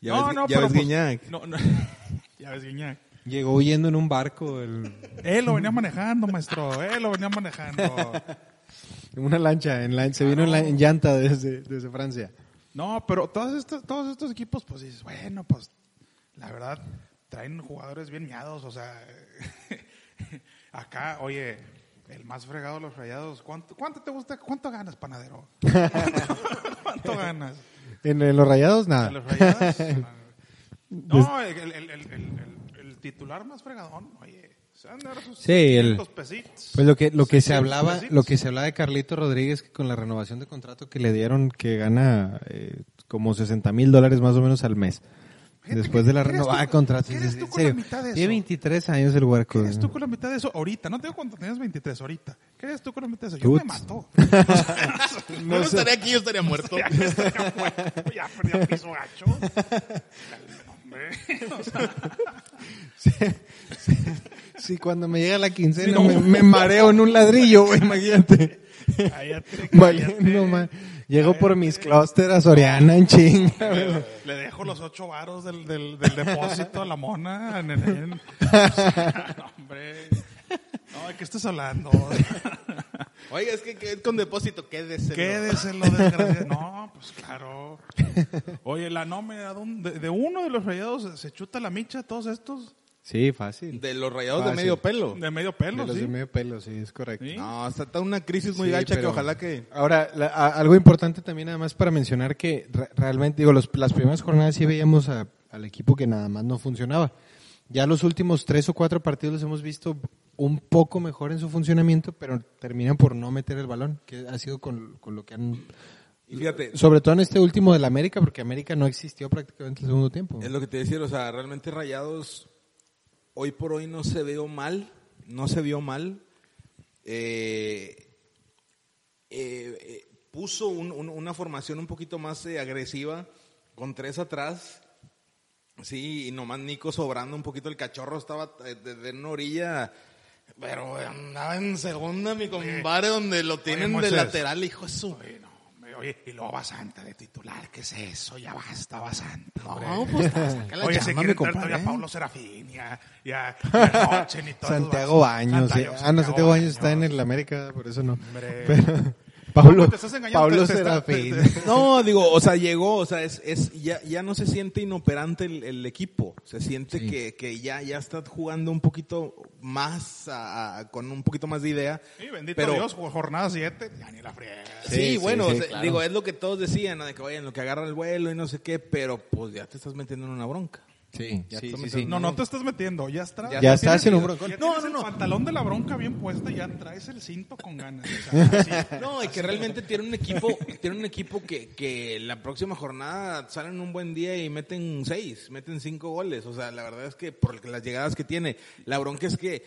Ya no, ves- no, ya pero ves pues, Guiñac. No, no. ya ves Guiñac. Llegó huyendo en un barco, el- Él lo venía manejando, maestro. Él lo venía manejando. en una lancha, en la- se vino en, la- en llanta desde, desde Francia. No, pero todos estos, todos estos equipos, pues dices, bueno, pues la verdad, traen jugadores bien miados, o sea, acá, oye, el más fregado de los rayados, ¿cuánto, cuánto te gusta, cuánto ganas, panadero? ¿Cuánto ganas? En, en los rayados, ¿A nada. los rayados? No, el, el, el, el, titular más fregadón, oye, se han de dar sus Sí, el- 600 pesitos. Pues lo que lo que se 600 hablaba, pesitos. lo que se hablaba de Carlito Rodríguez que con la renovación de contrato que le dieron que gana eh, como 60 mil dólares más o menos al mes. Después de la ¿qué eres renovada contrato. qué eres tú con serio, la mitad de Tiene eso? 23 años el huerco. ¿Qué eres tú con la mitad de eso ahorita? No te digo cuando tenías 23 ahorita. ¿Qué eres tú con la mitad de eso? Yo Tuts. me mato. No, estaría aquí, yo estaría muerto. ya, estaría muerto, ya perdí el piso gacho. Hombre, o sea, Sí, cuando me llega la quincena Sí, no. me, me mareo en un ladrillo, güey, imagínate. cállate, Vale, cállate. no, man. Llego por mis clústeres a Soriana en chinga. Le dejo los ocho varos del, del, del depósito a la mona. En, en- en- No, hombre. No, ¿de qué estás hablando? Oiga, es que, que es con depósito, quédese. Quédese lo desgraciado. No, pues claro. Oye, la nómina de, un- de- de uno de los rayados se chuta la micha, todos estos. Sí, fácil. De los rayados de medio pelo. De medio De pelo, los sí. de medio pelo, sí, es correcto. Sí. No, está, está una crisis muy Sí, gacha que ojalá que... Ahora, la- a- algo importante también, además, para mencionar que re- realmente, digo, los- las primeras jornadas sí veíamos a- al equipo que nada más no funcionaba. Ya los últimos tres o cuatro partidos los hemos visto un poco mejor en su funcionamiento, pero terminan por no meter el balón, que ha sido con, con lo que han... Y fíjate, Sobre todo en este último del América, porque América no existió prácticamente el segundo tiempo. Es lo que te decía, o sea, realmente Rayados hoy por hoy no se vio mal, no se vio mal. Eh, eh, puso un- un- una formación un poquito más eh, agresiva, con tres atrás. Sí, y nomás Nico sobrando un poquito el cachorro, estaba eh, desde una orilla, pero andaba en segunda, mi compadre, donde lo tienen de lateral, hijo de su... Oye, no, me- oye, y luego Basanta de titular, ¿qué es eso? Ya basta, Basanta. No, pues saca la Oye, se chamba, quiere mi entrar compadre. todavía a Paulo Serafín, ya, ya, ya y todo. Santiago Baños. sí. Santiago- Ah, no, Santiago Baños está en el América, por eso no. Hombre. Pero, Pablo, te estás engañando, Pablo te- te está- Serafín. te- No, digo, o sea, llegó, o sea, es, es ya, ya no se siente inoperante el, el equipo, se siente Sí. que, que ya, ya está jugando un poquito más, a- a- con un poquito más de idea. Sí, bendito pero, Dios, jornada 7, ya ni la friega. Sí, Sí, sí, bueno, sí, o sea, claro. digo, es lo que todos decían, ¿no? de que vayan, lo que agarra el vuelo y no sé qué, pero pues ya te estás metiendo en una bronca. Sí, Ya sí. No, no te estás metiendo, ya está. Ya Ya estás tienes en un broncón. No, tienes no, el no. pantalón de la bronca bien puesta, ya traes el cinto con ganas. o sea, así. No, y que realmente tiene un equipo, tiene un equipo que, que la próxima jornada salen un buen día y meten seis, meten cinco goles. O sea, la verdad es que por las llegadas que tiene, la bronca es que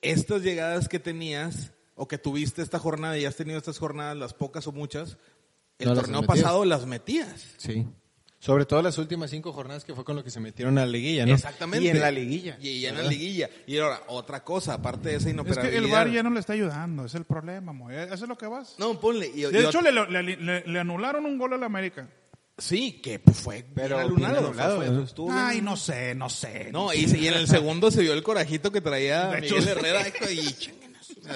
estas llegadas que tenías o que tuviste esta jornada y has tenido estas jornadas, las pocas o muchas, el No torneo pasado las metías. Sí. Sobre todo las últimas cinco jornadas que fue con lo que se metieron a la liguilla, ¿no? Exactamente. Y en la liguilla. Y, y en la liguilla. Y ahora, otra cosa, aparte de esa Es inoperabilidad. que el bar ya no le está ayudando, es el problema, mo. ¿Eso es lo que vas? No, ponle. y- y de hecho, le, le- le- le anularon un gol al América. sí, que pues, fue Pero bien bien alunado, anulado, fue- bien Ay, no sé, no sé. No, y, se- y en el segundo se vio el corajito que traía De hecho, Miguel sí. Herrera y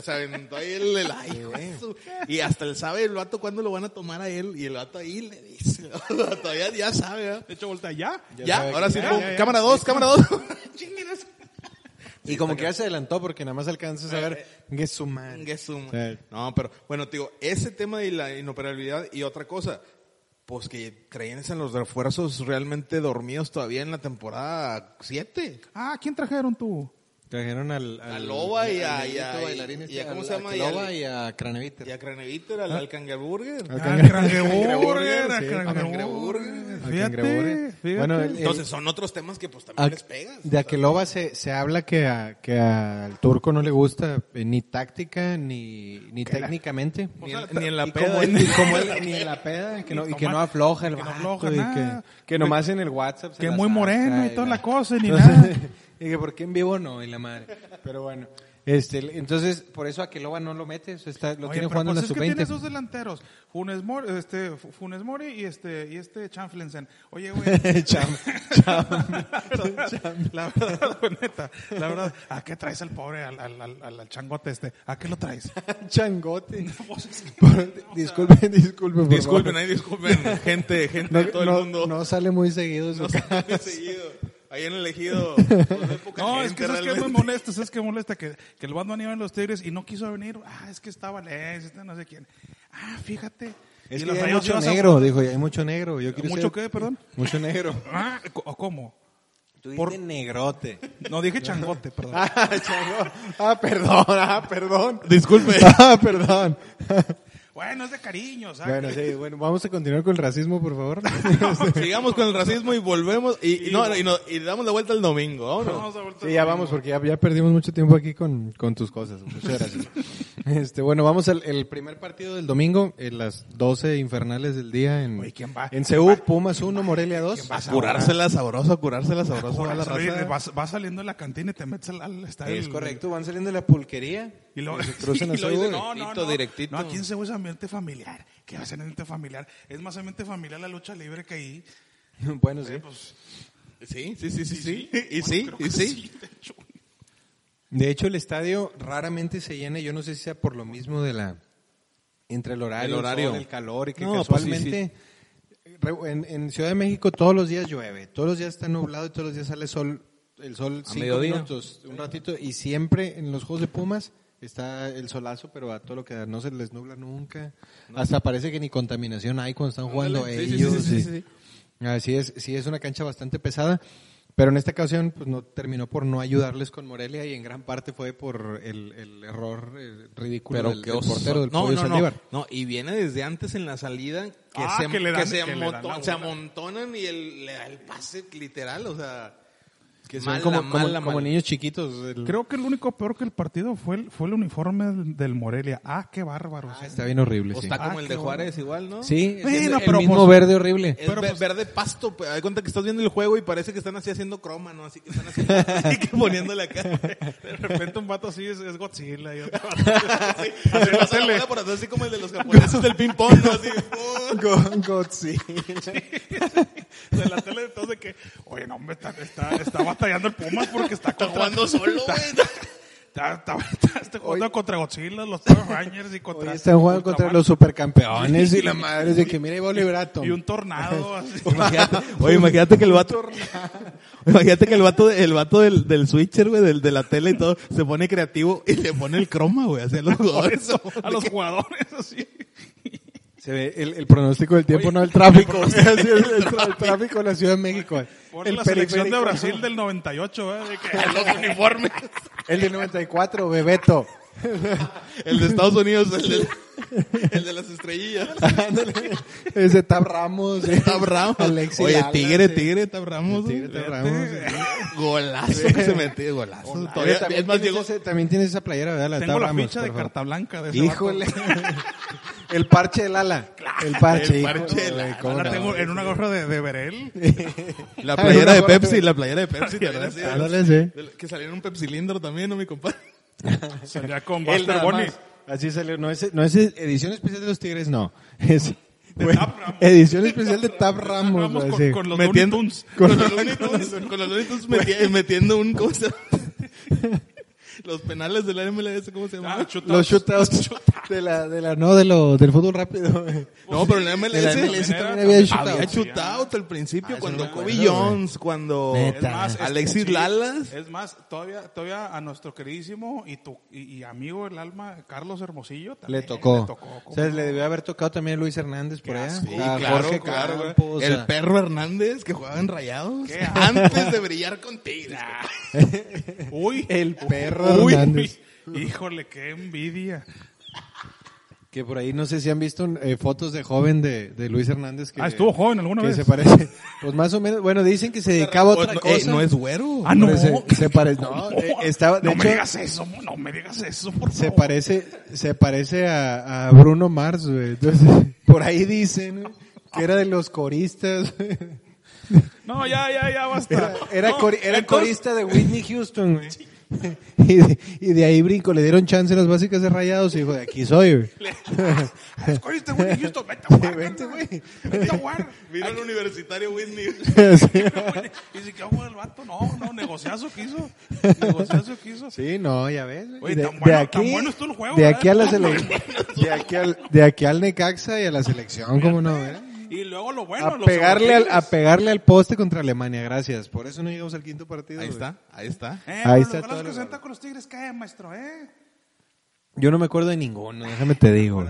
sea, aventó ahí el, el ay, su- y hasta él sabe el vato cuándo lo van a tomar a él y el vato ahí le dice, todavía ya sabe, ¿verdad? De hecho, voltea ya. Ya Ya, ahora sí, ya, pon- ya, ya. cámara 2, cámara 2. Chinguenas. Y como que ya se adelantó porque nada más alcanzas a ver. Que suma. Sí. No, pero bueno, te digo, ese tema de la inoperabilidad y otra cosa, pues que creían en los refuerzos realmente dormidos todavía en la temporada 7. Ah, ¿quién trajeron tú? Trajeron al, A Loba y a- al y a- y este, a- ¿cómo al- se llama? a Y al- Loba y a Craneviter. Y a Craneviter, al, al Kangerburger. Al Ah, cangre- Cangreburger, sí, a al Cangreburger. Al Fíjate, Cangreburger. fíjate. Bueno, el- Entonces son otros temas que pues también A- les pegas. de Aqueloba se, se habla que, a, que al turco no le gusta eh, ni táctica ni, ni técnicamente. Ni en- ni en la Y peda. él- y como él- ni en la peda, que no, y que no afloja el que no afloja y nada. que, que nomás en el WhatsApp Que muy moreno y y toda la cosa, y ni nada. Y que por qué en vivo no, y la madre. Pero bueno. Este, entonces, por eso Aqueloba no lo mete, o sea, está, lo Oye, tiene jugando pues en es la que tienes sub-20. dos delanteros, Funes Mori, este, Fu- Funes Mori y este, y este Chanflensen. Oye, güey. Cham, la verdad, güey, neta, la verdad, ¿a qué traes al pobre, al, al, al, changote este? ¿A qué lo traes? Changote. Pues disculpen, disculpen, Disculpen, ahí disculpen, gente, gente No, de todo no- el mundo. no sale muy seguido No se ha seguido. Ahí en el elegido. No, es que sabes que me molesta, sabes que molesta que, que el Batman iba en los Tigres y no quiso venir. Ah, es que estaba Alex, este no sé quién. Ah, fíjate. Es Y que hay mucho ibas a- negro, dijo, hay mucho negro. Yo ¿Mucho ser- qué, perdón? Mucho negro. Ah, ¿o ¿cómo? Tú Por- dices negrote. No dije changote, perdón. Ah, chango. Ah, perdón, ah, perdón. Disculpe. Ah, perdón. Bueno, es de cariño, ¿sabes? Bueno, sí, bueno, vamos a continuar con el racismo, por favor. Sigamos con el racismo y volvemos. Y, y no, y, no- y damos la vuelta el domingo. Vámonos. Vamos a Sí, ya vamos, porque ya, ya perdimos mucho tiempo aquí con, con tus cosas. Muchas gracias. Este, bueno, vamos al el primer partido del domingo, en las 12 infernales del día en, Oye, ¿quién va? en CU, Pumas 1, Morelia 2. vas a Curársela sabroso, curársela sabroso. a la raza. vas, vas saliendo de la cantina y te metes al, al estadio. Es correcto, van saliendo de la pulquería. Y luego, se cruzan a y luego CU. dice, no, no, no, directito. no, aquí en Cebu es ambiente familiar. ¿Qué va a ser ambiente familiar? Es más ambiente familiar la lucha libre que ahí. Bueno, sí. Pues, Sí, sí, sí, sí, sí. Y sí, y sí. de hecho. El estadio raramente se llena. Yo no sé si sea por lo mismo de la entre el horario, El horario. el, sol, el calor y que No, pues sí, casualmente re- en, en Ciudad de México todos los días llueve, todos los días está nublado y todos los días sale sol el sol A cinco mediodía. minutos, un ratito, y siempre en los juegos de Pumas está el solazo, pero a todo lo que da, no se les nubla nunca. Hasta parece que ni contaminación hay cuando están jugando Ándale, ellos. sí, sí, sí, sí. Así es, sí es una cancha bastante pesada, pero en esta ocasión pues no terminó por no ayudarles con Morelia y en gran parte fue por el, el error eh, ridículo Pero del, portero del no, Pollo no, no, no, y viene desde antes en la salida que Ah, se, que que amontonan y el, le da el pase literal, o sea, Que mala, como, como- mala, como niños chiquitos. el- Creo que el único peor que el partido fue el, fue el uniforme del, del Morelia. Ah, qué bárbaro. Ah, está bien horrible, O sí. está Ah, como el de Juárez igual, ¿no? Sí, es Bueno, el, pero mismo pues- verde horrible. Es Pero pues- verde pasto, pues, hay cuenta que estás viendo el juego y parece que están así haciendo croma, ¿no? Así que están haciendo, así que poniéndole acá. De repente un vato así es, es Godzilla. Y otro Sí, Así la bola por atrás, así como el de los japoneses del ping pong, ¿no? Así, ¡pum! Godzilla. de la tele entonces que, oye, no, hombre, está, está, está batallando el Pumas porque está, Está contra- jugando solo, está- güey. Está, está, está- está jugando contra Godzilla, los Power Rangers y contra... Hoy están jugando contra Mar- los supercampeones y la madre de que mira Oliver Atom. Y un tornado así. Imagínate, oye, imagínate que el vato, imagínate que el vato, el vato del, del switcher, güey, del, de la tele y todo, se pone creativo y le pone el croma, güey, hacia los jugadores. eso, a los jugadores así. Se ve el, el pronóstico del tiempo, no el tráfico. El, el el tráfico en la Ciudad de México. Por el la selección de. Brasil del 98, ¿eh? De que los uniformes. El de 94, Bebeto. El de Estados Unidos, el de, el de las estrellillas. Ándale. Ese Tab Ramos. eh. Tab Ramos. Alexis Oye, Lala, Tigre, sí. Tigre, Tab Ramos. Tigre. Tab Ramos. Golazo que se metió, golazo. Oye, Todavía, también, es más, llegó, ese- también tienes esa playera, ¿verdad? La tengo Tab la Ramos, ficha de carta blanca de ese Híjole. vato. el parche del ala. El parche. El parche del ala. cómo no. tengo en una gorra de, de Berel. la playera de Pepsi, la playera de Pepsi. de- de- Que salieron un Pepsi cilindro también, ¿no, mi compadre? Salía con Buster Bunny. más. Así salió. No es, no es edición especial de los Tigres, no. Es Tab Ramos. edición especial de Tab Ramos. Güey, con, sí. con los Metiendo- Looney Tunes. Con los Looney Tunes, con los Looney Tunes meti- metiendo un, ¿cómo se llama? Los penales de la MLS, ¿cómo se llama? Ah, shootouts. Los shootouts de la, de la, no, de lo, del fútbol rápido. güey. No, pero en la MLS, la MLS también había shootouts. había shootouts al principio, Ah, cuando Kobe acuerdo, Jones, cuando Neta. Es más, Alexis sí, Lalas. Es más, todavía, todavía a nuestro queridísimo y, tu, y, y amigo del alma, Carlos Hermosillo, también Le tocó. Le tocó o sea, como- le debió haber tocado también a Luis Hernández por allá. Sí, claro, Jorge claro, güey. Campos, El perro Hernández que jugaba en Rayados ¿Qué? antes de brillar con Tigres. Uy, El perro uy, Hernández. híjole, qué envidia. Que por ahí no sé si han visto eh, fotos de joven de, de Luis Hernández. Que, Ah, estuvo joven alguna que vez. se parece. Pues más o menos. Bueno, dicen que se dedicaba a otra no, cosa. eh, no es güero. Ah, no. Se, se parece. No, eh, estaba. De no hecho, me digas eso, no me digas eso, por se parece, se parece a, a Bruno Mars, güey. Entonces, por ahí dicen que era de los coristas. No, ya, ya, ya, basta. Era, era, No, cori- era entonces- corista de Whitney Houston, güey. Y de, y de ahí brinco, le dieron chance en las básicas de rayados y dijo, de aquí soy, güey. Escogiste, güey, Houston, vete a jugar. Vente, güey. Vete a jugar. Vino al universitario Whitney. Y dice, ¿qué hago el vato? No, no, negociazo quiso. Negociazo quiso. Sí, no, ya ves. Oye, de, tan de bueno- aquí, tan bueno estuvo el juego, de ¿verdad? aquí a la selección, de aquí al, de aquí al Necaxa y a la selección, cómo no, eh? Y luego lo bueno, A los pegarle al, a pegarle al poste contra Alemania, gracias. Por eso no llegamos al quinto partido. Ahí güey. está, ahí está. Eh, Ahí está los goles que con los Tigres, ¿qué, maestro, eh? Yo no me acuerdo de ninguno, déjame te digo.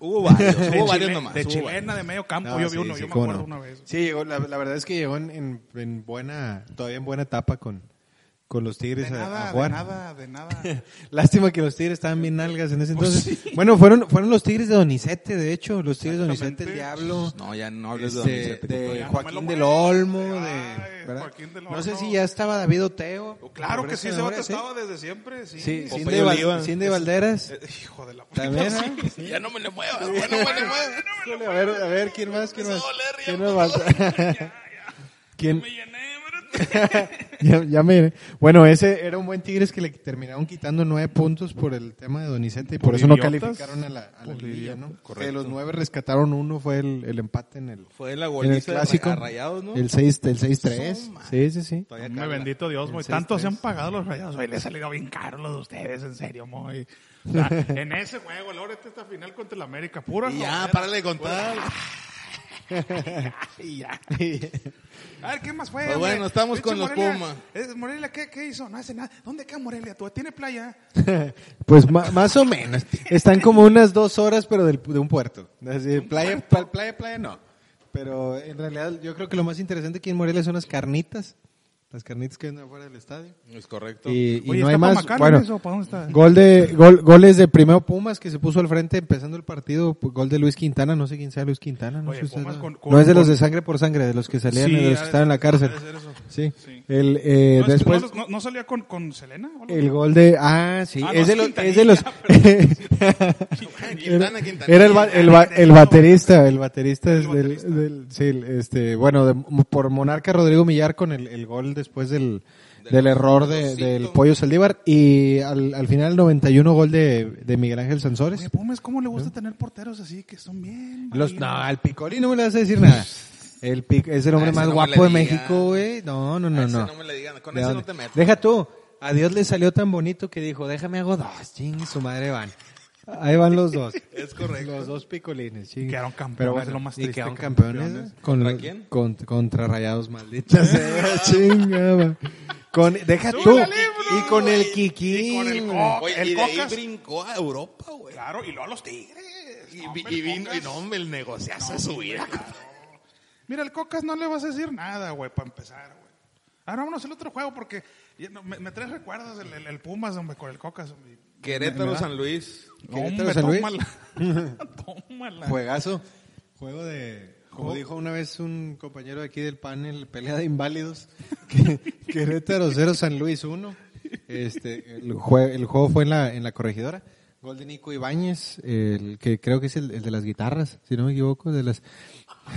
Hubo varios, De, hubo varios nomás. de chilena, varios. de medio campo, No, yo vi sí, uno, sí, yo me acuerdo no. una vez. Sí, llegó, la, la verdad es que llegó en, en buena, todavía en buena etapa con, con los Tigres De a- a, nada, de jugar. nada, de nada. Lástima que los Tigres estaban bien nalgas en ese Pues entonces. Bueno, fueron, fueron los Tigres de Donizete, de hecho, los Tigres de Donizete, el. Diablo. No, ya no hables de este, Donizete, de no Joaquín del. Olmo, de, ¿verdad? Joaquín del No sé si ya estaba David Oteo. Claro que sí, ese vato ¿sí? estaba desde siempre, sí. Sí, Popeye Cindy, Val- Valderas. Eh, Hijo de la También, Sí. ¿eh? Ya no me le muevas, ya no me le muevas. A ver, a ver, ¿quién más? ¿Quién más? ¿Quién más? ¿Quién? Ya, ya me... Bueno, ese era un buen Tigres que le terminaron quitando nueve puntos por el tema de Donizete y por, Por eso no idiotas. calificaron a la, a la ¿no? idiotas, De los nueve rescataron uno, fue el, el empate en el, Fue la en el clásico. Rayados, ¿no? El 6 el 6-3. Son, man. Sí, sí, sí. Cala. bendito Dios, muy 6-3. tanto se han pagado los rayados. Hoy le ha salido bien caro los de ustedes, en serio, muy. O sea, en ese juego, ahora esta esta final contra el América, pura Y ya, párale de contar. y ya. A ver, ¿qué más fue? Pues bueno, estamos con los Morelia. Pumas. Eh, Morelia, ¿qué, ¿qué hizo? No hace nada. ¿Dónde queda Morelia? ¿Tú tiene playa? Pues más o menos. Están como unas dos horas, pero del- de un puerto. Así, playa, pla- playa, playa, no. Pero en realidad yo creo que lo más interesante aquí en Morelia son las carnitas. Las carnitas que venden afuera del estadio. Es correcto. Y, y Oye, no ¿está hay más. Bueno, eso? ¿Para dónde está? gol de, gol, goles de primero Pumas que se puso al frente empezando el partido. pues, Gol de Luis Quintana. No sé quién sea Luis Quintana. No, Oye, Pumas con- con- No es de los de sangre por sangre, de los que salían, Sí, de los que de estaban en la cárcel. de. Sí. Sí. El, eh, No, después. no, no- salía con, con Selena? o? El gol de, ah, sí, Ah, no, es, de Quintanilla, es de los, Quintana, era, Quintanilla. era el, el, el baterista, el baterista es del, del- sí, este, bueno, de- por Monarca Rodrigo Millar con el, el gol después del, del error de, del Pollo Saldívar y al, al final el 91 gol de, de Miguel Ángel Sansores. Oye, Pumas, ¿cómo le gusta tener porteros así que son bien? Los, no, al Piccoli no me le vas a decir nada. El Pic- es el hombre más no guapo de. México, güey. No, no, no, A ese no. no me le digan, con ¿De ese no te metas. Deja tú. A Dios le salió tan bonito que dijo, déjame hago dos. Ching, su madre van. Ahí van los dos. Es correcto. Los dos picolines, ching. Quedaron campeones, Pero bueno, lo más y triste, quedaron campeones. campeones. Con, ¿Contra quién? con- contra rayados malditos. Chingada. Con, deja tú. Y con el Y con el el y de ahí Cocas. brincó a Europa, güey. Claro, y luego a los Tigres. Y, No, el vino, y no, el negociazo de su vida. Mira, el Cocas no le vas a decir nada, güey, para empezar, güey. Ahora vámonos al otro juego porque no, me, me traes recuerdos el, el, el Pumas, hombre, con el Cocas. hombre. Querétaro, San Luis. Querétaro, San Luis. tómala. tómala. Juegazo. Juego de, como dijo una vez un compañero aquí del panel, pelea de inválidos, que Querétaro 0, San Luis 1. Este, el, jue- el juego fue en la, en la corregidora. Gol de Nico Ibáñez, el que creo que es el, el de las guitarras, si no me equivoco, de las...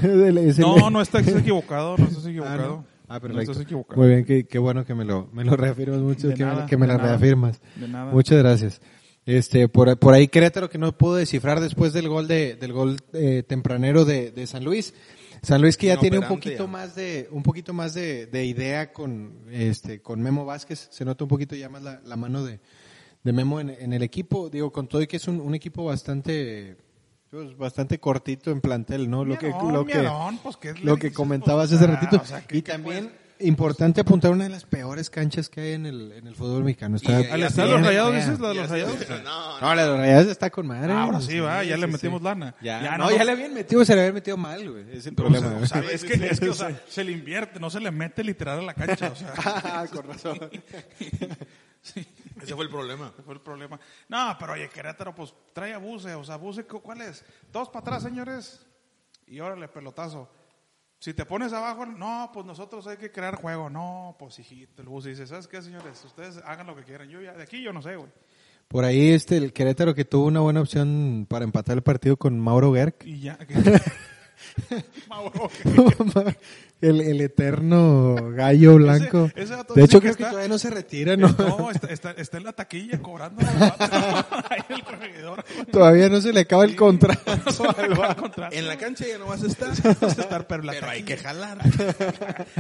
de la- es el- No, no estás equivocado, no estás Ah, equivocado. no. Ah, No perfecto. estás equivocado. Muy bien, qué, qué bueno que me lo, me lo reafirmas mucho, De que, me- que me la nada. reafirmas. De nada. Muchas gracias. Este, por, por ahí Querétaro que no pudo descifrar después del gol de, del gol eh, tempranero de, de San Luis. San Luis que ya tiene un poquito ya. más de, un poquito más de, de idea con, este, con Memo Vázquez. Se nota un poquito ya más la, la mano de, de Memo en, en el equipo. Digo, con todo y que es un, un equipo bastante, pues, bastante cortito en plantel, ¿no? Lo que, Miadón, lo que, pues, ¿qué le lo que comentabas Pues, hace ah, ratito. o sea, ¿qué- y también, puedes? importante apuntar una de las peores canchas que hay en el, en el fútbol mexicano. Está, Y- ¿Al Ya estadio de los rayados dices? ¿La de los Ya rayados? No, No, la de los rayados está con madre. Ah, ahora sí, va, ya le metimos sí. lana. Ya, Ya, no, no, ya le habían metido, se le habían metido mal, güey. Es el problema. O sea, es que, es que, o sea, se le invierte, no se le mete literal a la cancha, o sea. Ah, con razón. sí, Ese fue el problema. ese fue el problema. No, pero oye, Querétaro, pues trae a Buse, o sea, Buse, ¿cu- ¿cuál es? Dos para atrás, señores, y órale, pelotazo. Si te pones abajo, no, pues nosotros hay que crear juego. No, pues hijito, el Buse dice, ¿sabes qué, señores? Ustedes hagan lo que quieran. Yo ya, de aquí yo no sé, güey. Por ahí este, el Querétaro que tuvo una buena opción para empatar el partido con Mauro Gerg. Y ya. Mauro, el, el eterno gallo blanco. ese de hecho, que creo que todavía no se retira, ¿no? No, está, está, está en la taquilla cobrando el corregidor. todavía no se le acaba el contrato. al. En la cancha ya no vas a estar. Vas a estar, pero, la Pero hay que jalar.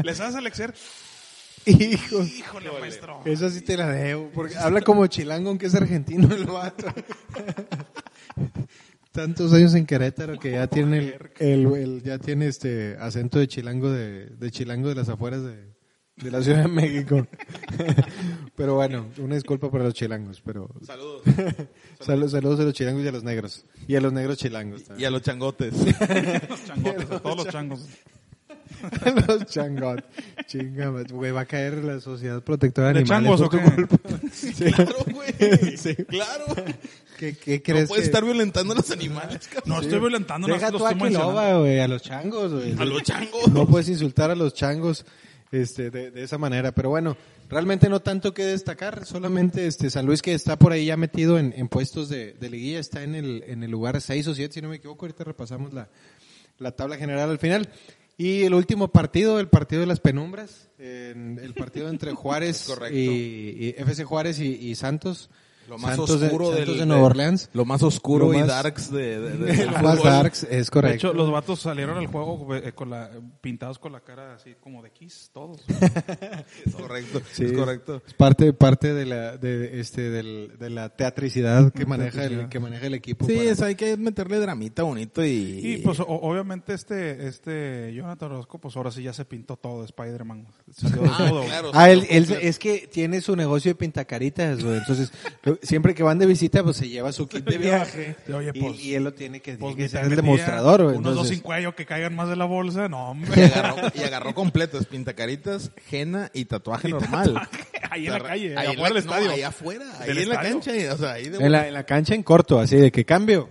Les haces el exer. Hijo. Híjole, maestro. Eso sí te la debo, porque habla como chilango, aunque es argentino el vato. Tantos años en Querétaro que ya tiene el, el- el- ya tiene este acento de chilango de, de chilango de las afueras de, de la Ciudad de México. pero bueno, una disculpa para los chilangos, pero Saludos. saludos, saludos a los chilangos y a los negros. Y a los negros chilangos Y a los changotes. Los changotes, a todos los changos. los changos. Chinga, madre, güey, va a caer la Sociedad Protectora de, ¿De Animales. changos o qué? culpa. Sí. Claro, güey. Sí. Claro. ¿Qué, qué No crees puedes que- estar violentando a los animales, cabrón. No estoy violentando, Deja los tú a güey, los changos, güey. A los changos. No puedes insultar a los changos este, de, de esa manera. Pero bueno, realmente no tanto que destacar. Solamente este San Luis que está por ahí ya metido en, en puestos de, de liguilla. Está en el, en el lugar 6 o 7, si no me equivoco. Ahorita repasamos la, la tabla general al final. Y el último partido, el partido de las penumbras. en el partido entre Juárez y, y FC Juárez y, y Santos. Lo más Santos de- oscuro Santos del, de Nueva Orleans. Lo más oscuro Lo y más- darks de, de- de- más fútbol. darks, es De correcto. hecho, los vatos salieron al juego eh, con la, pintados con la cara así como de Kiss, todos. Es correcto, Sí, es correcto. Es parte, parte de la, de, este, del, de la teatricidad que maneja el, que maneja el equipo. Sí, para- es, hay que meterle dramita bonito y... Y pues o- obviamente este, este Jonathan Orozco, pues ahora sí ya se pintó todo de Spider-Man. Salió Ah, desnudo. claro. Ah, él, él- es que tiene su negocio de pintacaritas, güey. Entonces, siempre que van de visita, pues se lleva su kit de viaje. Oye, y, pues, y él lo tiene que, Pues tiene que ni ser el demostrador, güey. Unos dos Entonces, sin cuello que caigan más de la bolsa, no, Y hombre. agarró, y agarró completo, es pintacaritas, henna y tatuaje normal. ahí en la calle, Ahí en afuera la- del estadio. No, ahí afuera, ahí en la cancha, y, o sea, ahí de en, la, en la cancha en corto, así de que cambio.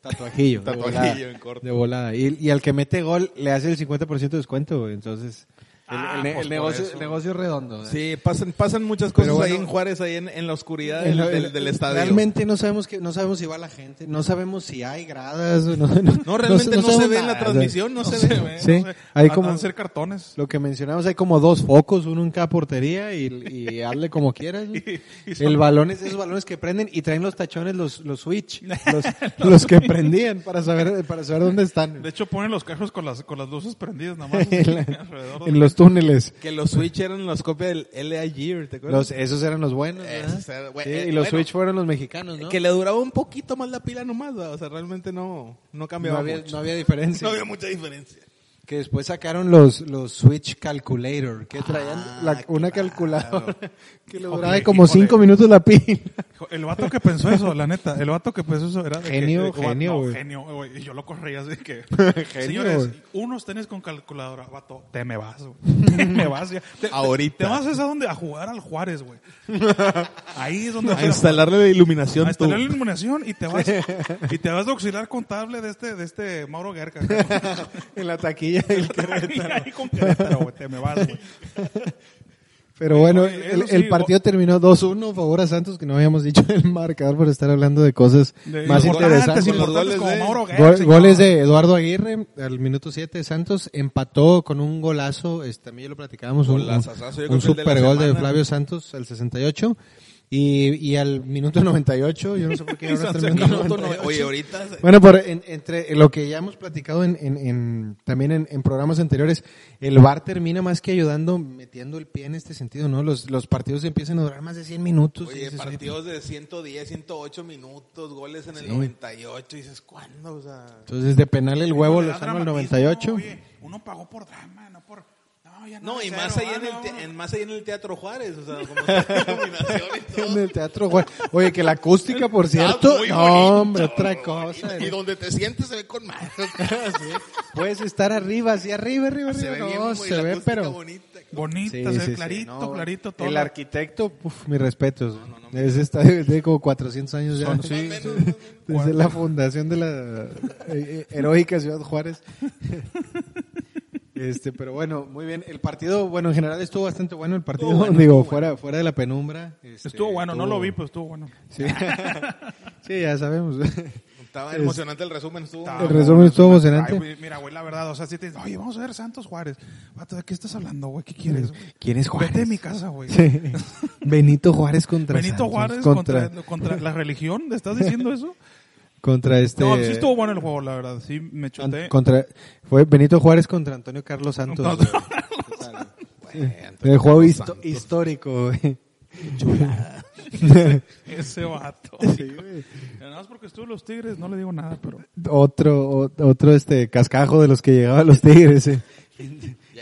Tatuajillo. de Tatuajillo volada, en corto. De volada. Y, y al que mete gol le hace el 50% de descuento, güey. Entonces, Ah, el ne- pues el negocio, el redondo. ¿eh? Sí, pasan, pasan muchas cosas ahí en Juárez, ahí en, en la oscuridad del, lo- del- del estadio. Realmente no sabemos que no sabemos si va la gente, no sabemos si hay gradas, no, no, No, realmente no, se ve en la transmisión, no, se, ve. Sí, no sé. hay como- de ser cartones. Lo que mencionamos, hay como dos focos, uno en cada portería y, y hazle como quieras. ¿no? Y- y son- El balón es de esos balones que prenden y traen los tachones, los, los switch, los, los que prendían para saber, para saber dónde están. De hecho, ponen los carros con las, con las luces prendidas nada más. En, la- alrededor de- en los túneles. Que los Switch eran los copias del LA Gear, ¿te acuerdas? Los, esos eran los buenos. Esos eran- Sí, bueno, eh, y los bueno. switch fueron los mexicanos, ¿no? Que le duraba un poquito más la pila nomás, ¿verdad? o sea, realmente no, no no cambiaba había, mucho. no había diferencia. No había mucha diferencia. Que después sacaron los, los Switch Calculator, que traían Ah, la- una claro. calculadora que le duraba como cinco minutos la pila. El vato que pensó eso, la neta, el vato que pensó eso era de que- Genio, de que, genio, no, genio, güey. Y yo lo corría así que, Genio, señores, unos tenis con calculadora, vato, te me vas, güey. Te me vas ya. Te- Ahorita. Te, te vas a dónde? A jugar al Juárez, güey. Ahí es donde A vas a- instalarle la iluminación a tú. instalar la iluminación y te vas y te vas de auxiliar contable de este de este Mauro Guerca. en la taquilla del ahí, ahí con Querétaro, güey, te me vas, güey. Pero bueno, Oye, el, el partido terminó 2-1, favor a Santos, que no habíamos dicho el marcador por estar hablando de cosas De más interesantes. Goles como de- Mauro goles de Eduardo Aguirre al minuto 7 Santos empató con un golazo, este, también lo platicábamos, un, un, un de super gol de. Flavio Santos al 68 y, y al minuto 98, yo no sé por qué ahora está el minuto Minuto no- 98. Oye, ahorita... Bueno, por, en- entre lo que ya hemos platicado en, en- en- también en, en programas anteriores, el VAR termina más que ayudando, metiendo el pie en este sentido, ¿no? Los, los partidos empiezan a durar más de 100 minutos. Oye, dices, partidos de 110, 108 minutos, goles en el Sí. 98, y dices, ¿cuándo? O sea... Entonces, de penal el huevo lo al dramatismo, 98. oye, uno pagó por drama, no por no, ya No, y cero, más ahí, ah, en el, no. te- en, más ahí en el Teatro Juárez, o sea, como está la iluminación y todo. En el teatro, güey. Oye, que la acústica, por cierto, Está muy no, hombre, otra cosa. bonito. Y donde te sientes se ve con más. Sí. Puedes estar arriba, así arriba, arriba, Se arriba. ve bien, no, se la ve, pero... bonita. Bonita, Sí, se ve sí, sí. clarito, No, clarito todo. El arquitecto, uf, mis respetos. Ese está de, de como 400 años ya. Son- sí, sí. Desde la fundación de la eh, eh, heroica Ciudad Juárez. Este, pero bueno, muy bien. El partido, bueno, en general estuvo bastante bueno el partido. Estuvo bueno, Digo, estuvo fuera, fuera de la penumbra. este, Estuvo bueno, no estuvo- lo vi, pues estuvo bueno. Sí, Sí, ya sabemos. Estaba Es- emocionante el resumen, estuvo. Estaba El resumen estuvo Ay, emocionante. güey, mira, güey, la verdad, o sea, si te dicen, oye, vamos a ver Santos Juárez. Vato, ¿de qué estás hablando, güey? ¿Qué quieres? güey? ¿Quién es Juárez? Vete de mi casa, güey. Sí. Benito Juárez contra Benito Santos, Juárez contra, contra, contra la religión, ¿le estás diciendo eso? Contra este No, sí estuvo bueno el juego, la verdad. Sí, me chuté. contra fue Benito Juárez contra Antonio Carlos Santos. Contra- güey. El juego histórico, güey. Ese vato. Sí, güey. Nada más porque estuvo los Tigres, no le digo nada, pero... Otro, o- otro este cascajo de los que llegaba a los Tigres. eh.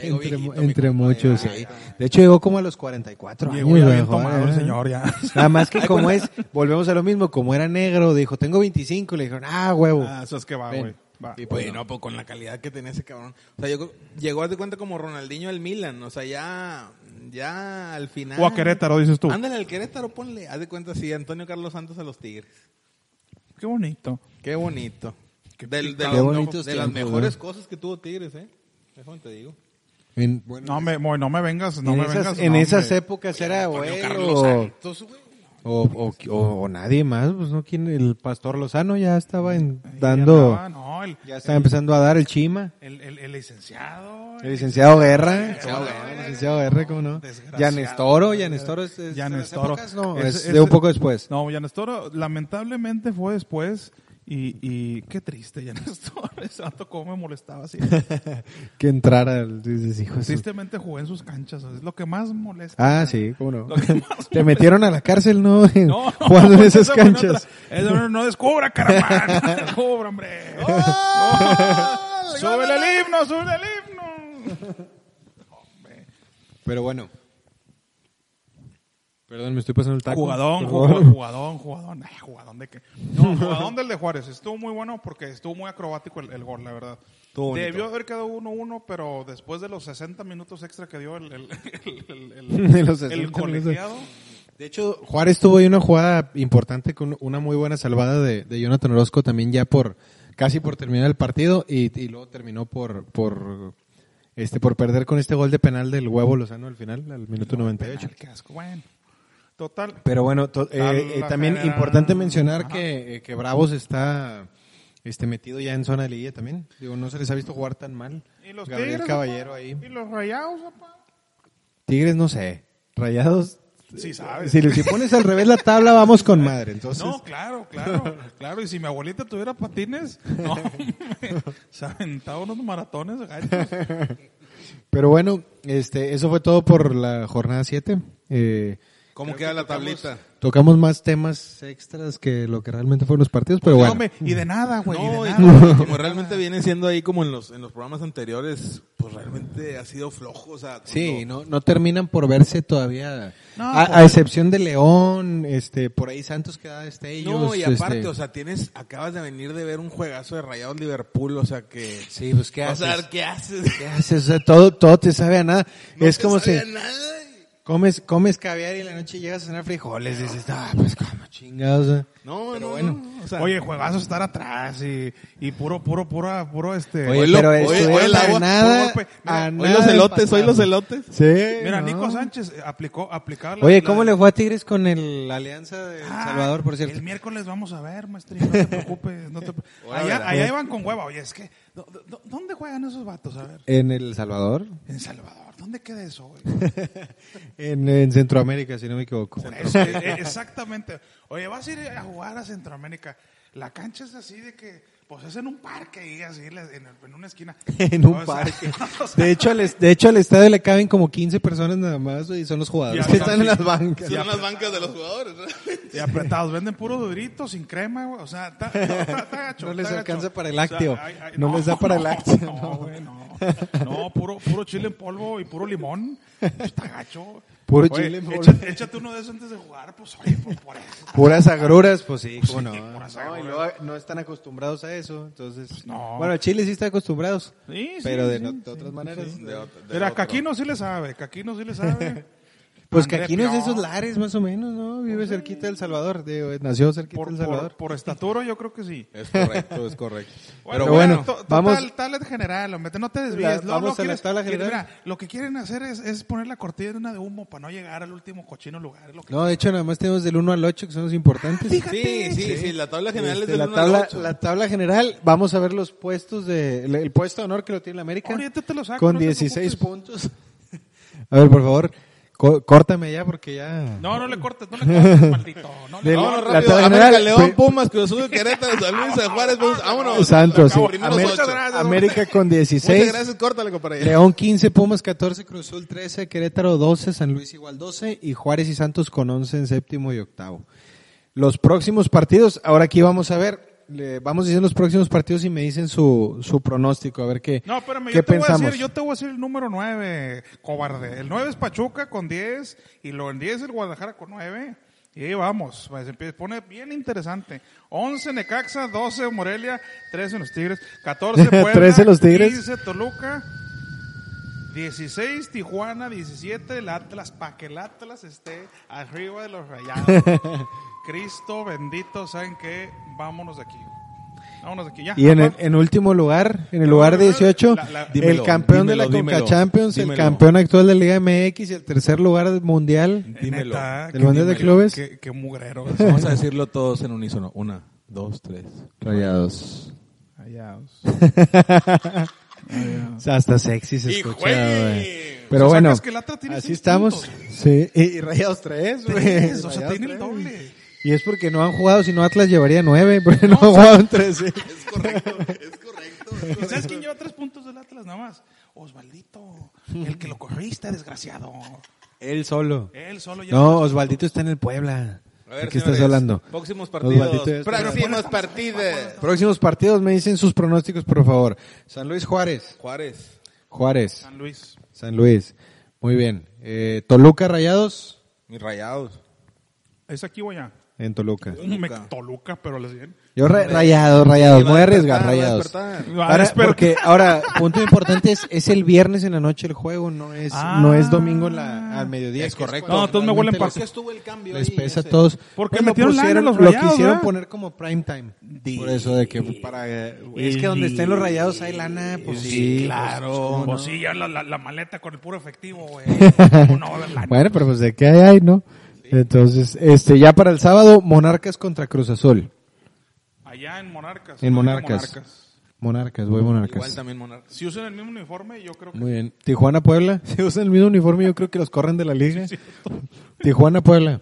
Llegó Entre, viejito, muchos, ya, sí. ya. De hecho llegó como a los 44 años. Llegó ya bien güey, tomado el joder. señor, ya. Nada más que como es, volvemos a lo mismo, como era negro, dijo, tengo 25, le dijeron, ah, huevo. Ah, eso es que va, güey. Y pues no, pues con la calidad que tenía ese cabrón. O sea, yo creo- llegó a de cuenta como Ronaldinho al Milan. O sea, ya, ya al final. O a Querétaro, dices tú. Ándale al Querétaro, ponle. Haz de cuenta, sí, Antonio Carlos Santos a los Tigres. Qué bonito. Qué bonito. Del- de Qué los- bonitos de las mejores ¿no? cosas que tuvo Tigres, ¿eh? Déjame te digo. En, bueno, No me, no me vengas, no en me esas, vengas. en no, esas hombre. épocas era Antonio. Carlos Santos, güey. O, o, o- o nadie más, pues no, ¿quién? El pastor Lozano ya estaba en- dando, Ya andaba, no, el, ya estaba empezando a dar el chima. el, el- el licenciado. El licenciado Guerra. licenciado. Guerra. El licenciado Guerra, ¿cómo no? Yanestoro, Yanestoro es, es Ya de las Nestoro. épocas, no, es ese- de un poco después. No, Yanestoro lamentablemente fue después y, y qué triste Yanestoro. Ese vato cómo me molestaba así. Que entrara, el- dices, hijo Tristemente jugué en sus canchas, es lo que más molesta. Ah, sí, cómo no. Te metieron a la cárcel, ¿no? No, Jugando en esas canchas. Eso no, no descubra, caramán. No descubra, hombre. No. Súbele el himno, súbele el himno. Pero bueno. Perdón, me estoy pasando el taco. Jugadón, jugadón, jugadón, jugadón. Ay, jugadón de qué. No, jugadón del de Juárez. Estuvo muy bueno porque estuvo muy acrobático el, el gol, la verdad. Debió haber quedado 1-1, pero después de los 60 minutos extra que dio el, el, el, el, De el, los el 60 colegiado. De hecho, Juárez tuvo ahí una jugada importante con una muy buena salvada de, de Jonathan Orozco también ya por casi por terminar el partido y, y luego terminó por por este por perder con este gol de penal del huevo Lozano al final al minuto 98. Penal, qué asco. Bueno, total. Pero bueno, to- eh, eh, también general. importante mencionar Ajá. que, eh, que Bravos está este metido ya en zona de liguilla también. Digo, no se les ha visto jugar tan mal. ¿Y los Gabriel Tigres? Caballero papá? ahí. ¿Y los rayados, papá? Tigres no sé. Rayados. Sí, sabes. Si, si pones al revés la tabla vamos con madre. Entonces, No, claro, claro, claro. Y si mi abuelita tuviera patines, no, hombre, se aventaba unos maratones. Pero bueno, este, eso fue todo por la jornada 7. Eh, ¿Cómo queda la tablita? tocamos más temas extras que lo que realmente fueron los partidos, pero No, bueno. hombre, y de nada, güey. No, de y nada. como, realmente viene siendo ahí como en los, en los programas anteriores, pues realmente ha sido flojo, o sea, Sí, no, no terminan por verse todavía. No, a, pues- a excepción de León, este, por ahí Santos queda destellos. No, y aparte, este, o sea, tienes, acabas de venir de ver un juegazo de Rayados Liverpool, o sea que... sí, pues qué o haces. sea, ¿qué haces? ¿Qué haces? O sea, todo, todo te sabe a nada. No es te como sabía si nada. Comes, comes caviar y en la noche llegas a cenar frijoles y dices, ah, pues como chingados. sea. No, Pero no, bueno. no, o sea, Oye, juegazo estar atrás y, y puro, puro, puro, puro este. Oye, hoy lo- pero el a agua- nada. Mira, hoy los elotes, hoy los elotes. Sí. Mira, no. Nico Sánchez eh, aplicó, aplicaba la- Oye, la- ¿cómo le fue a Tigres con el, la alianza de El Ah, Salvador, por cierto? El miércoles vamos a ver, maestrillo, no te preocupes. No te allá, allá iban con hueva. Oye, es que, ¿dó- dó- ¿dónde juegan esos vatos? A ver, En El Salvador, en Salvador. ¿Dónde queda eso, güey? en, en Centroamérica, si no me equivoco. Exactamente. Oye, vas a ir a jugar a Centroamérica. La cancha es así de que, pues es en un parque ahí, así, en, en- en una esquina. en un O sea, parque. o sea, De hecho, al, de hecho, al estadio le caben como 15 personas nada más y son los jugadores que están en sí. las bancas. Son las bancas de los jugadores. Y apretados, venden puro durito, sin crema, güey. O sea, está, está- está gacho, No les está alcanza gacho. para el lácteo. No les da para el lácteo, No, no. güey, no. No, puro, puro chile en polvo y puro limón. Está gacho. Puro Oye, chile en polvo. échate, échate uno de esos antes de jugar, pues, oye, pues por eso. Puras agruras, pues sí, cómo no. puras No, y luego no están acostumbrados a eso, entonces. no. Bueno, Chile sí está acostumbrados, Sí, sí, pero de, sí, no- sí, de otras maneras. De ot- de Mira, otro. Caquino sí le sabe, Caquino sí le sabe. Pues que aquí no es de esos lares, más o menos, ¿no? Vive cerquita del Salvador, digo, nació cerquita Por, del por, Salvador. por estatura yo creo que sí. Es correcto, es correcto. Bueno, Pero bueno, to- total, vamos- tablet general, hombre, no te desvíes. La- vamos luego a la quieres- tabla quieres- general. mira, lo que quieren hacer es, es poner la cortina de humo para no llegar al último cochino lugar. es lo que- No, de hecho, nada más tenemos del 1 al 8, que son los importantes. Sí, sí, sí, la tabla general Este, es del la, 1 al tabla, 8. la tabla general, vamos a ver los puestos de, el, el puesto de honor que lo tiene la América. Ahorita te lo saco, Con no te 16 preocupes. puntos. A ver, por favor, có- córtame ya porque ya... No, no le cortes, no le cortes, maldito. No le Vámonos la rápido. tabla América, León, fue- Pumas, Cruz Azul, Querétaro, San Luis, San Juárez, pues, vámonos. Santos, sí. América, gracias, América con Muchas 16. gracias, córtale, compadre. León 15, Pumas 14, Cruz Azul 13, Querétaro 12, San Luis igual 12 y Juárez y Santos con 11 en séptimo y octavo. Los próximos partidos, ahora aquí vamos a ver, le- vamos diciendo los próximos partidos y me dicen su, su pronóstico, a ver qué, No, espérame, qué yo te, voy a decir, yo te voy a decir el número 9, cobarde. El 9 es Pachuca con 10 y lo en 10 es el Guadalajara con 9. Y ahí vamos, pues, se pone bien interesante. 11 Necaxa, 12 Morelia, 13 los Tigres, 14 Puebla, 13 los Tigres. 15 Toluca, 16 Tijuana, 17 el Atlas, para que el Atlas esté arriba de los rayados. Cristo bendito, ¿saben qué? Vámonos de aquí. Vámonos de aquí, ya. Y en, el, en último lugar, en el lugar 18, La- la- el dímelo, campeón de la Conca dímelo, Champions, el campeón actual de la Liga MX y el tercer lugar del mundial. Dímelo. ¿Del Mundial de Clubes? Qué, qué mugrero. Vamos a decirlo todos en unísono. Una, dos, tres. Rayados. Rayados. O sea, hasta sexy se escucha. Pero O sea, bueno, sacas que el Atlas tiene así estamos. puntos. Sí, y, y Rayados 3, güey. Tres, o sea, tiene el tres. doble. Y es porque no han jugado, si no Atlas llevaría 9, porque no, han jugado en 13. Es correcto, es correcto. ¿Y sabes quién lleva tres puntos del Atlas nada más? Osvaldito, el que lo corriste, desgraciado. Él solo. Él solo lleva No, Osvaldito está en el Puebla. A ver, ¿De qué estás hablando? Próximos partidos. Próximos partidos. Próximos partidos, me dicen sus pronósticos, por favor. San Luis Juárez. Juárez. Juárez. San Luis. San Luis. Muy bien. Eh, Toluca Rayados. Mis rayados. ¿Es aquí o allá? En Toluca. Me- Toluca, pero les bien. Yo ra- rayados, rayados, Sí, voy a a arriesgar, a rayados. a Ahora, porque ahora, punto importante es, es el viernes en la noche el juego, no es, Ah. no es domingo en la, al mediodía. Es correcto. No, entonces me huelen realmente pa- les- estuvo el cambio Les ahí, pesa a ese? todos. Porque Bueno, metieron pusieron- los Lo Rayados, quisieron ¿verdad? poner como prime time. Por eso de que para... Es que donde estén los rayados hay lana, pues sí. claro. pues, Pues sí, ya la, la, la maleta con el puro efectivo, güey. ¿Cómo no va a haber lana? Bueno, pero pues de qué hay, hay, ¿no? Entonces, este, ya para el sábado, Monarcas contra Cruz Azul. Allá en Monarcas. En Monarcas. Monarcas, voy Monarcas. Igual también Monarca. Si usan el mismo uniforme, yo creo que... Muy bien. Tijuana, Puebla. Si usan el mismo uniforme, yo creo que los corren de la liga. Tijuana, Puebla.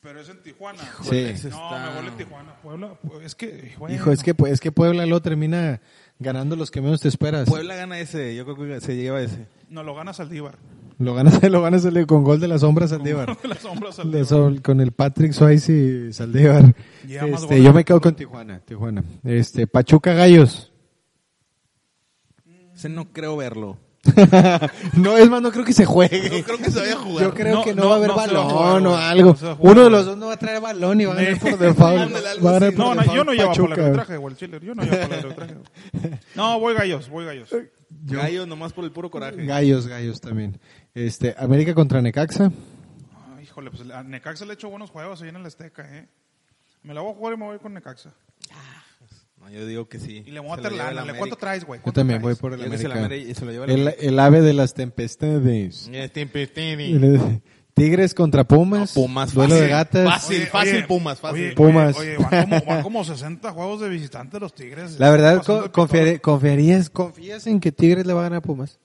Pero es en Tijuana. Sí. Ese No, está- me huele Tijuana. Puebla, pues, es que... bueno. Hijo, es que, es que Puebla luego termina ganando los que menos te esperas. Puebla gana ese. Yo creo que se lleva ese. No, lo gana Saldívar. Lo ganas, lo ganas el- con gol de la sombra Saldívar. Las sombras De Saldívar. sol- con el Patrick Swayze y Saldívar. Este, yo me quedo con Tijuana, Tijuana. Este, Pachuca Gallos. Ese no creo verlo. no, es más, no creo que se juegue. No creo que se vaya a jugar. Yo creo No, que no, no, va a haber no se va a balón jugar, o algo. Uno de los dos no va a traer balón y va a ganar por default. Va a ganar así. por No, yo no llevo Pachuca, para el arbitraje, chile. Yo no llevo para el arbitraje. güey. No, voy gallos, voy gallos. Gallo nomás por el puro coraje. Gallos, gallos también. Este, América contra Necaxa. Ah, híjole, pues a Necaxa le he hecho buenos juegos ahí en el Azteca, ¿eh? Me la voy a jugar y me voy con Necaxa. No, yo digo que sí. Y le voy a meter lana. ¿Le América. cuánto traes, güey? Yo ¿Cuánto también voy por el la América. mere- y se lo lleva el El, América. el ave de las tempestades. El- Tigres contra Pumas. No, Pumas, Duelo fácil. de gatas. Fácil. Pumas, fácil. Oye, Pumas. Oye, oye, van, como, van como 60 juegos de visitantes los Tigres. La verdad, co- confiarías, confías en que Tigres le va a ganar a Pumas.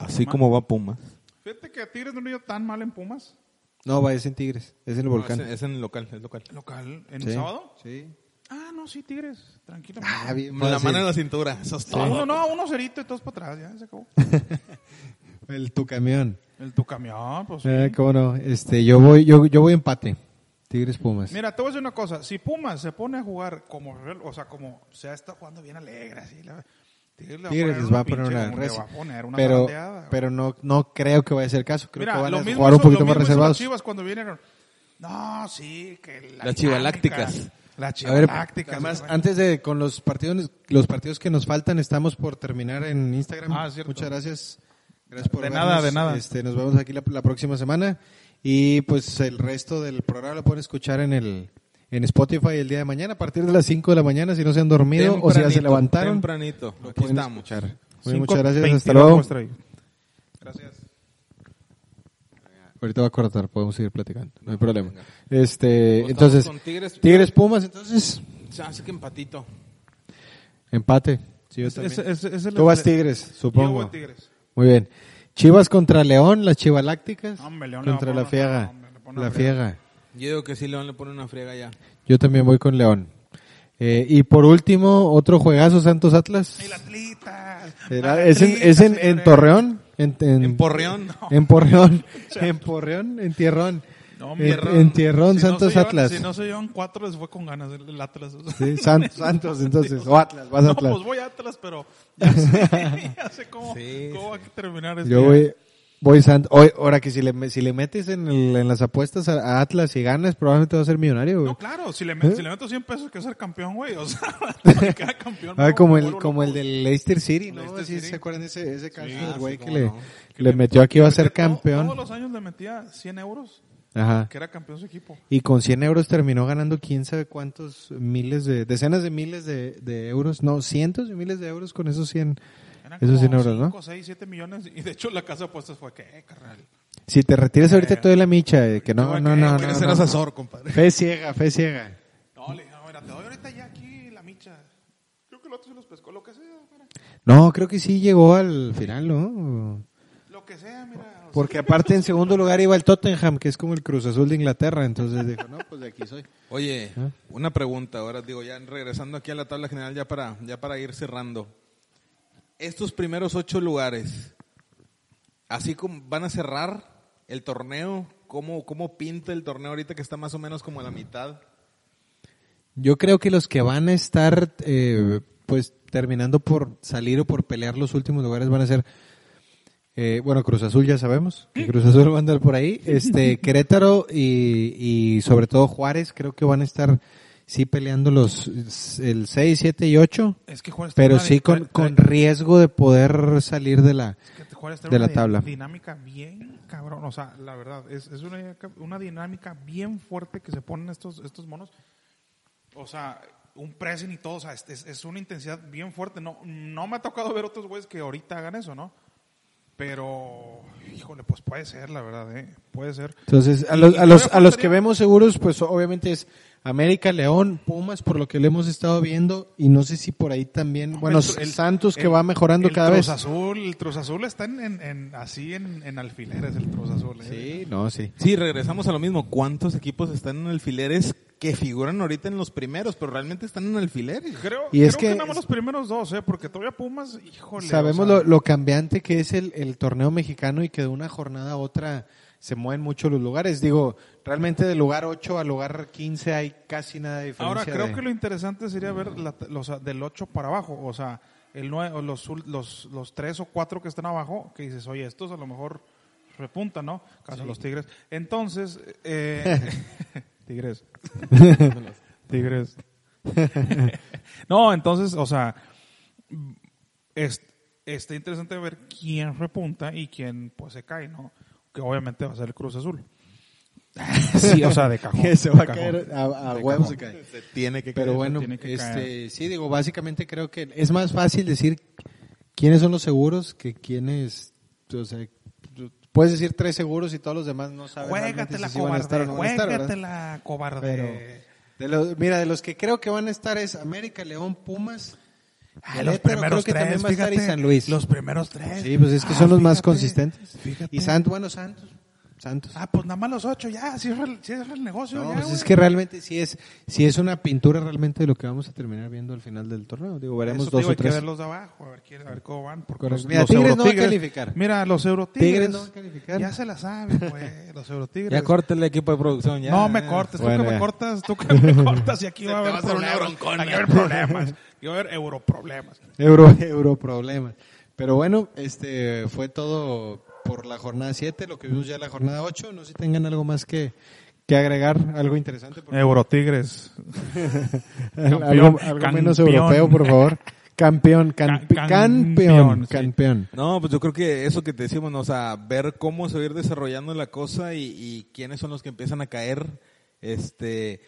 Así como va Pumas. Fíjate que Tigres no le dio tan mal en Pumas. No, va, es en Tigres. Es en el volcán. No, es, es en el local, es local. Local, ¿en Sí. sábado? Sí. Ah, no, sí, Tigres. Tranquilo. Ah, bien La fácil. mano en la cintura. Eso es todo. uno, no, uno cerito y todos para atrás, ya se acabó. El tu camión. El tu camión, pues sí. Eh, cómo no. Este, yo voy, yo, yo voy empate. Tigres Pumas. Mira, te voy a decir una cosa. Si Pumas se pone a jugar como, o sea, como se está jugando bien alegre, así, la- Tigres, Tigres les va a poner pinche- una poner una Pero, pero no, no creo que vaya a ser el caso. Creo Mira, que van a jugar un poquito lo más reservados. Las Chivas cuando vinieron. No, sí, que la Las chivalácticas. Las chivalácticas. además, antes de con los partidos, los partidos que nos faltan, estamos por terminar en Instagram. Ah, cierto. Muchas gracias. Gracias por De vernos. nada, de nada. Este, nos vemos aquí la, la próxima semana y pues el resto del programa lo pueden escuchar en el en Spotify el día de mañana a partir de las 5 de la mañana si no se han dormido o si ya se Tempranito, levantaron. Tempranito. Lo Aquí estamos. escuchar. Muy muchas gracias. Hasta veintidós luego. Gracias. Ahorita va a cortar, podemos seguir platicando. No hay problema. venga. Este, entonces, Tigres. Tigres Pumas, entonces Se hace que empatito. empate. Sí, yo también. ese es el- Tú vas Tigres, Yo supongo. voy Tigres. Muy bien. Chivas contra León, las Chivalácticas. Hombre, León contra la Fiega. La. Fiega. Yo digo que sí, León le pone una friega ya. Yo también voy con León. Eh, y por último, otro juegazo Santos Atlas. El atleta. Era- ¿Es, en, es en, en Torreón? En, en, En Porreón. En Porreón. En Porreón, en Tierrón. No, en, Tierrón. en Tierrón, Si no Santos se llevan- Atlas. Si no se llevan cuatro, les fue con ganas el, el Atlas. o sea. Sí, San- Santos, entonces. O Atlas, vas a No, Atlas. pues voy a Atlas, pero ya sé, ya sé cómo, Sí, cómo va a terminar este Yo voy, voy Santos. Hoy, ahora que si le, si le metes en, el- en las apuestas a, Atlas y ganas, probablemente va a ser millonario, güey. No, claro, si le, ¿Eh? si le meto 100 pesos, que ser campeón, güey. O sea, cada campeón. Ah, como el, como el del Leicester City, ¿no? Leicester Sí, City. ¿Se acuerdan de ese, ese caso Sí, del ah, güey que le, no. que le metió aquí iba a ser campeón? Todos los años le metía 100 euros Ajá. que era campeón su equipo. Y con 100 euros terminó ganando quién sabe cuántos miles de, decenas de miles de, de euros, no, cientos de miles de euros con esos 100. Eran Esos como 100 euros, ¿no? 5, 6, 7 millones. Y de hecho la casa de apuestas fue que, eh, carnal. Si te retiras ahorita Eh. toda la micha, eh, que no, no, no, no, Quieres ser no. asesor, compadre. Fe ciega, fe ciega. No, le dije, no, mira, te doy ahorita ya aquí la micha. Creo que el otro se los pescó, lo que sea, mira. No, creo que sí llegó al final, ¿no? Lo que sea, mira. Porque aparte en segundo lugar iba el Tottenham, que es como el Cruz Azul de Inglaterra, entonces dijo, no, pues de aquí soy. Oye, ¿Ah? una pregunta ahora, digo, ya regresando aquí a la tabla general, ya para, ya para ir cerrando. Estos primeros ocho lugares, así como van a cerrar el torneo, ¿cómo, cómo pinta el torneo ahorita que está más o menos como a la mitad? Yo creo que los que van a estar, eh, pues, terminando por salir o por pelear los últimos lugares van a ser, eh, bueno, Cruz Azul ya sabemos, que Cruz Azul va a andar por ahí, este, Querétaro y, y sobre todo Juárez creo que van a estar, sí, peleando los, el 6, 7 y 8, es que pero sí con, con riesgo de poder salir de la, es que Juárez de la tabla. dinámica bien cabrón. O sea, la verdad, es, es una, una dinámica bien fuerte que se ponen estos, estos monos. O sea, un pressing y todo, o sea, es, es- una intensidad bien fuerte. No, no me ha tocado ver otros güeyes que ahorita hagan eso, ¿no? Pero, híjole, pues puede ser, la verdad, ¿eh? Puede ser. Entonces, a los, a los, a los que vemos seguros, pues obviamente es América, León, Pumas, por lo que le hemos estado viendo, y no sé si por ahí también, bueno, El- el- Santos que el- va mejorando el cada Cruz vez. Azul, el Cruz Azul está en, en- en- así en, en alfileres, el Cruz Azul. ¿eh? Sí, no, sí. Sí, regresamos a lo mismo. ¿Cuántos equipos están en alfileres que figuran ahorita en los primeros, pero realmente están en alfileres? Creo, Y es creo que- nada más los primeros dos, ¿eh? Porque todavía Pumas, híjole. Sabemos o sea, lo, lo cambiante que es el, el torneo mexicano y que de una jornada a otra se mueven mucho los lugares. Digo, realmente del lugar 8 al lugar 15 hay casi nada de diferencia. Ahora, creo de- que lo interesante sería ver la- los, del 8 para abajo, o sea, el nueve, o los, ul- los, los 3 o 4 que están abajo, que dices, oye, estos a lo mejor repuntan, ¿no? Caso los Tigres. Entonces, eh, Tigres. Tigres. no, entonces, o sea, es, está interesante ver quién repunta y quién pues se cae, ¿no? Que obviamente va a ser el Cruz Azul. sí, o sea, de cajón. que se va a caer, a, a huevo se cae. Se tiene que Pero caer. bueno, tiene que este, sí, digo, básicamente creo que es más fácil decir quiénes son los seguros que quiénes, o sea, puedes decir tres seguros y todos los demás no saben realmente Juégatela, si sí van a estar o cobarde. no van a estar, ¿verdad? Juégatela, cobarde. Pero, de los, mira, de los que creo que van a estar es América, León, Pumas. Ah, los primeros creo que tres, también va a estar y fíjate, San Luis. Los primeros tres. Sí, pues es que Ah, son los más fíjate, consistentes. Fíjate. Y Santos, bueno, Santos. Santos. Ah, pues nada más los ocho, ya, cierra, el- cierra el negocio. No, ya, pues es que realmente sí es, sí es una pintura realmente de lo que vamos a terminar viendo al final del torneo. Digo, veremos Eso dos digo, o hay que tres. ver los de abajo, a ver, quién- a ver cómo van. Porque los, Mira, los Tigres no va a Eurotigres- calificar. Mira, los Eurotigres. Tigres no va a calificar. Ya se la saben, pues, los Eurotigres. Ya corta el equipo de producción. Ya. No me cortes, Bueno, tú que me cortas, tú que me cortas y aquí va a haber problemas. Aquí va a haber problemas. Aquí va a haber europroblemas. Euro, euro problemas. Pero bueno, este fue todo por la jornada 7, lo que vimos ya en la jornada 8. No sé si tengan algo más que, que agregar, algo interesante. por- Eurotigres. algo campeón, algo menos europeo, por favor. Campeón, can- Ca- campeón, campeón, sí. campeón. No, pues yo creo que eso que te decimos, ¿no? o sea, ver cómo se va a ir desarrollando la cosa y, y quiénes son los que empiezan a caer, este,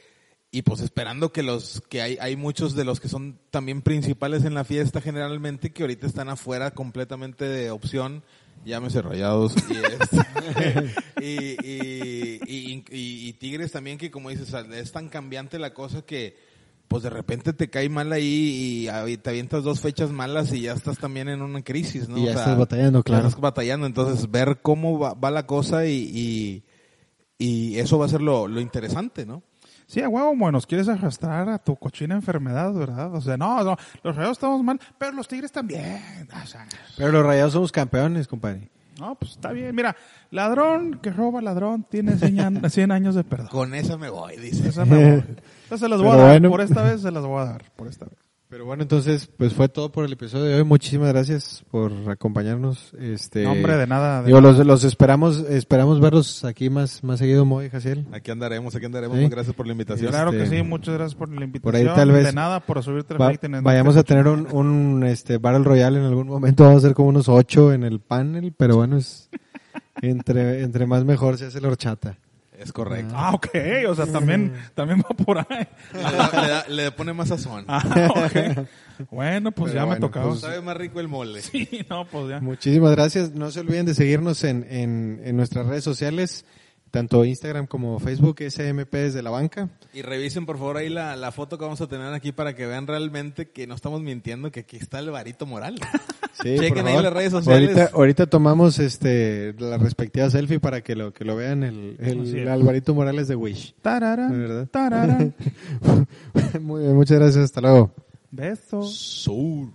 y pues esperando que los, que hay, hay muchos de los que son también principales en la fiesta generalmente que ahorita están afuera completamente de opción, llámese rayados y, este, y, y, y- Tigres también que como dices, es tan cambiante la cosa que pues de repente te cae mal ahí y te avientas dos fechas malas y ya estás también en una crisis, ¿no? Y ya O sea, estás batallando, claro. Estás batallando, entonces ver cómo va, va la cosa y, y, y eso va a ser lo, lo interesante, ¿no? Sí, a huevo, bueno, nos quieres arrastrar a tu cochina enfermedad, ¿verdad? O sea, no, no, los rayados estamos mal, pero los tigres también. O sea, Pero los rayados somos campeones, compadre. no, pues está bien. Mira, ladrón que roba ladrón tiene 100, an- 100 años de perdón. Con esa me voy, dice. Esa me voy. Se las voy a dar. bueno. Por esta vez se las voy a dar. Por esta vez. Pero bueno, entonces, pues fue todo por el episodio de hoy. Muchísimas gracias por acompañarnos. Este, No, hombre, de nada. de Digo, nada. los, los esperamos, esperamos verlos aquí más, más seguido, Moy Jaciel. Aquí andaremos, aquí andaremos. Sí. Gracias por la invitación. Claro que este, sí, muchas gracias por la invitación. por ahí tal vez De nada, por subirte Va- vayamos a tener un, un este, Battle Royale en algún momento. Vamos a hacer como unos ocho en el panel, pero bueno, es entre, entre más mejor se hace la horchata. Es correcto. Ah, ok, o sea, también, también va por ahí. Le, da- le da- le pone más sazón. Ah, ok. Bueno, pues Pero ya me bueno, tocaba. pues- Sabe más rico el mole. Sí, no, pues ya. Muchísimas gracias. No se olviden de seguirnos en, en, en nuestras redes sociales, tanto Instagram como Facebook, SMP desde la banca. Y revisen por favor ahí la, la, foto que vamos a tener aquí para que vean realmente que no estamos mintiendo, que aquí está el varito moral. Sí, Chequen ahí las redes sociales. Ahorita, ahorita, tomamos este la respectiva selfie para que lo que lo vean el, el, el Alvarito Morales de Wish. Tarara, ¿verdad? Tarara. Muy bien, muchas gracias, hasta luego. Besos. Soul.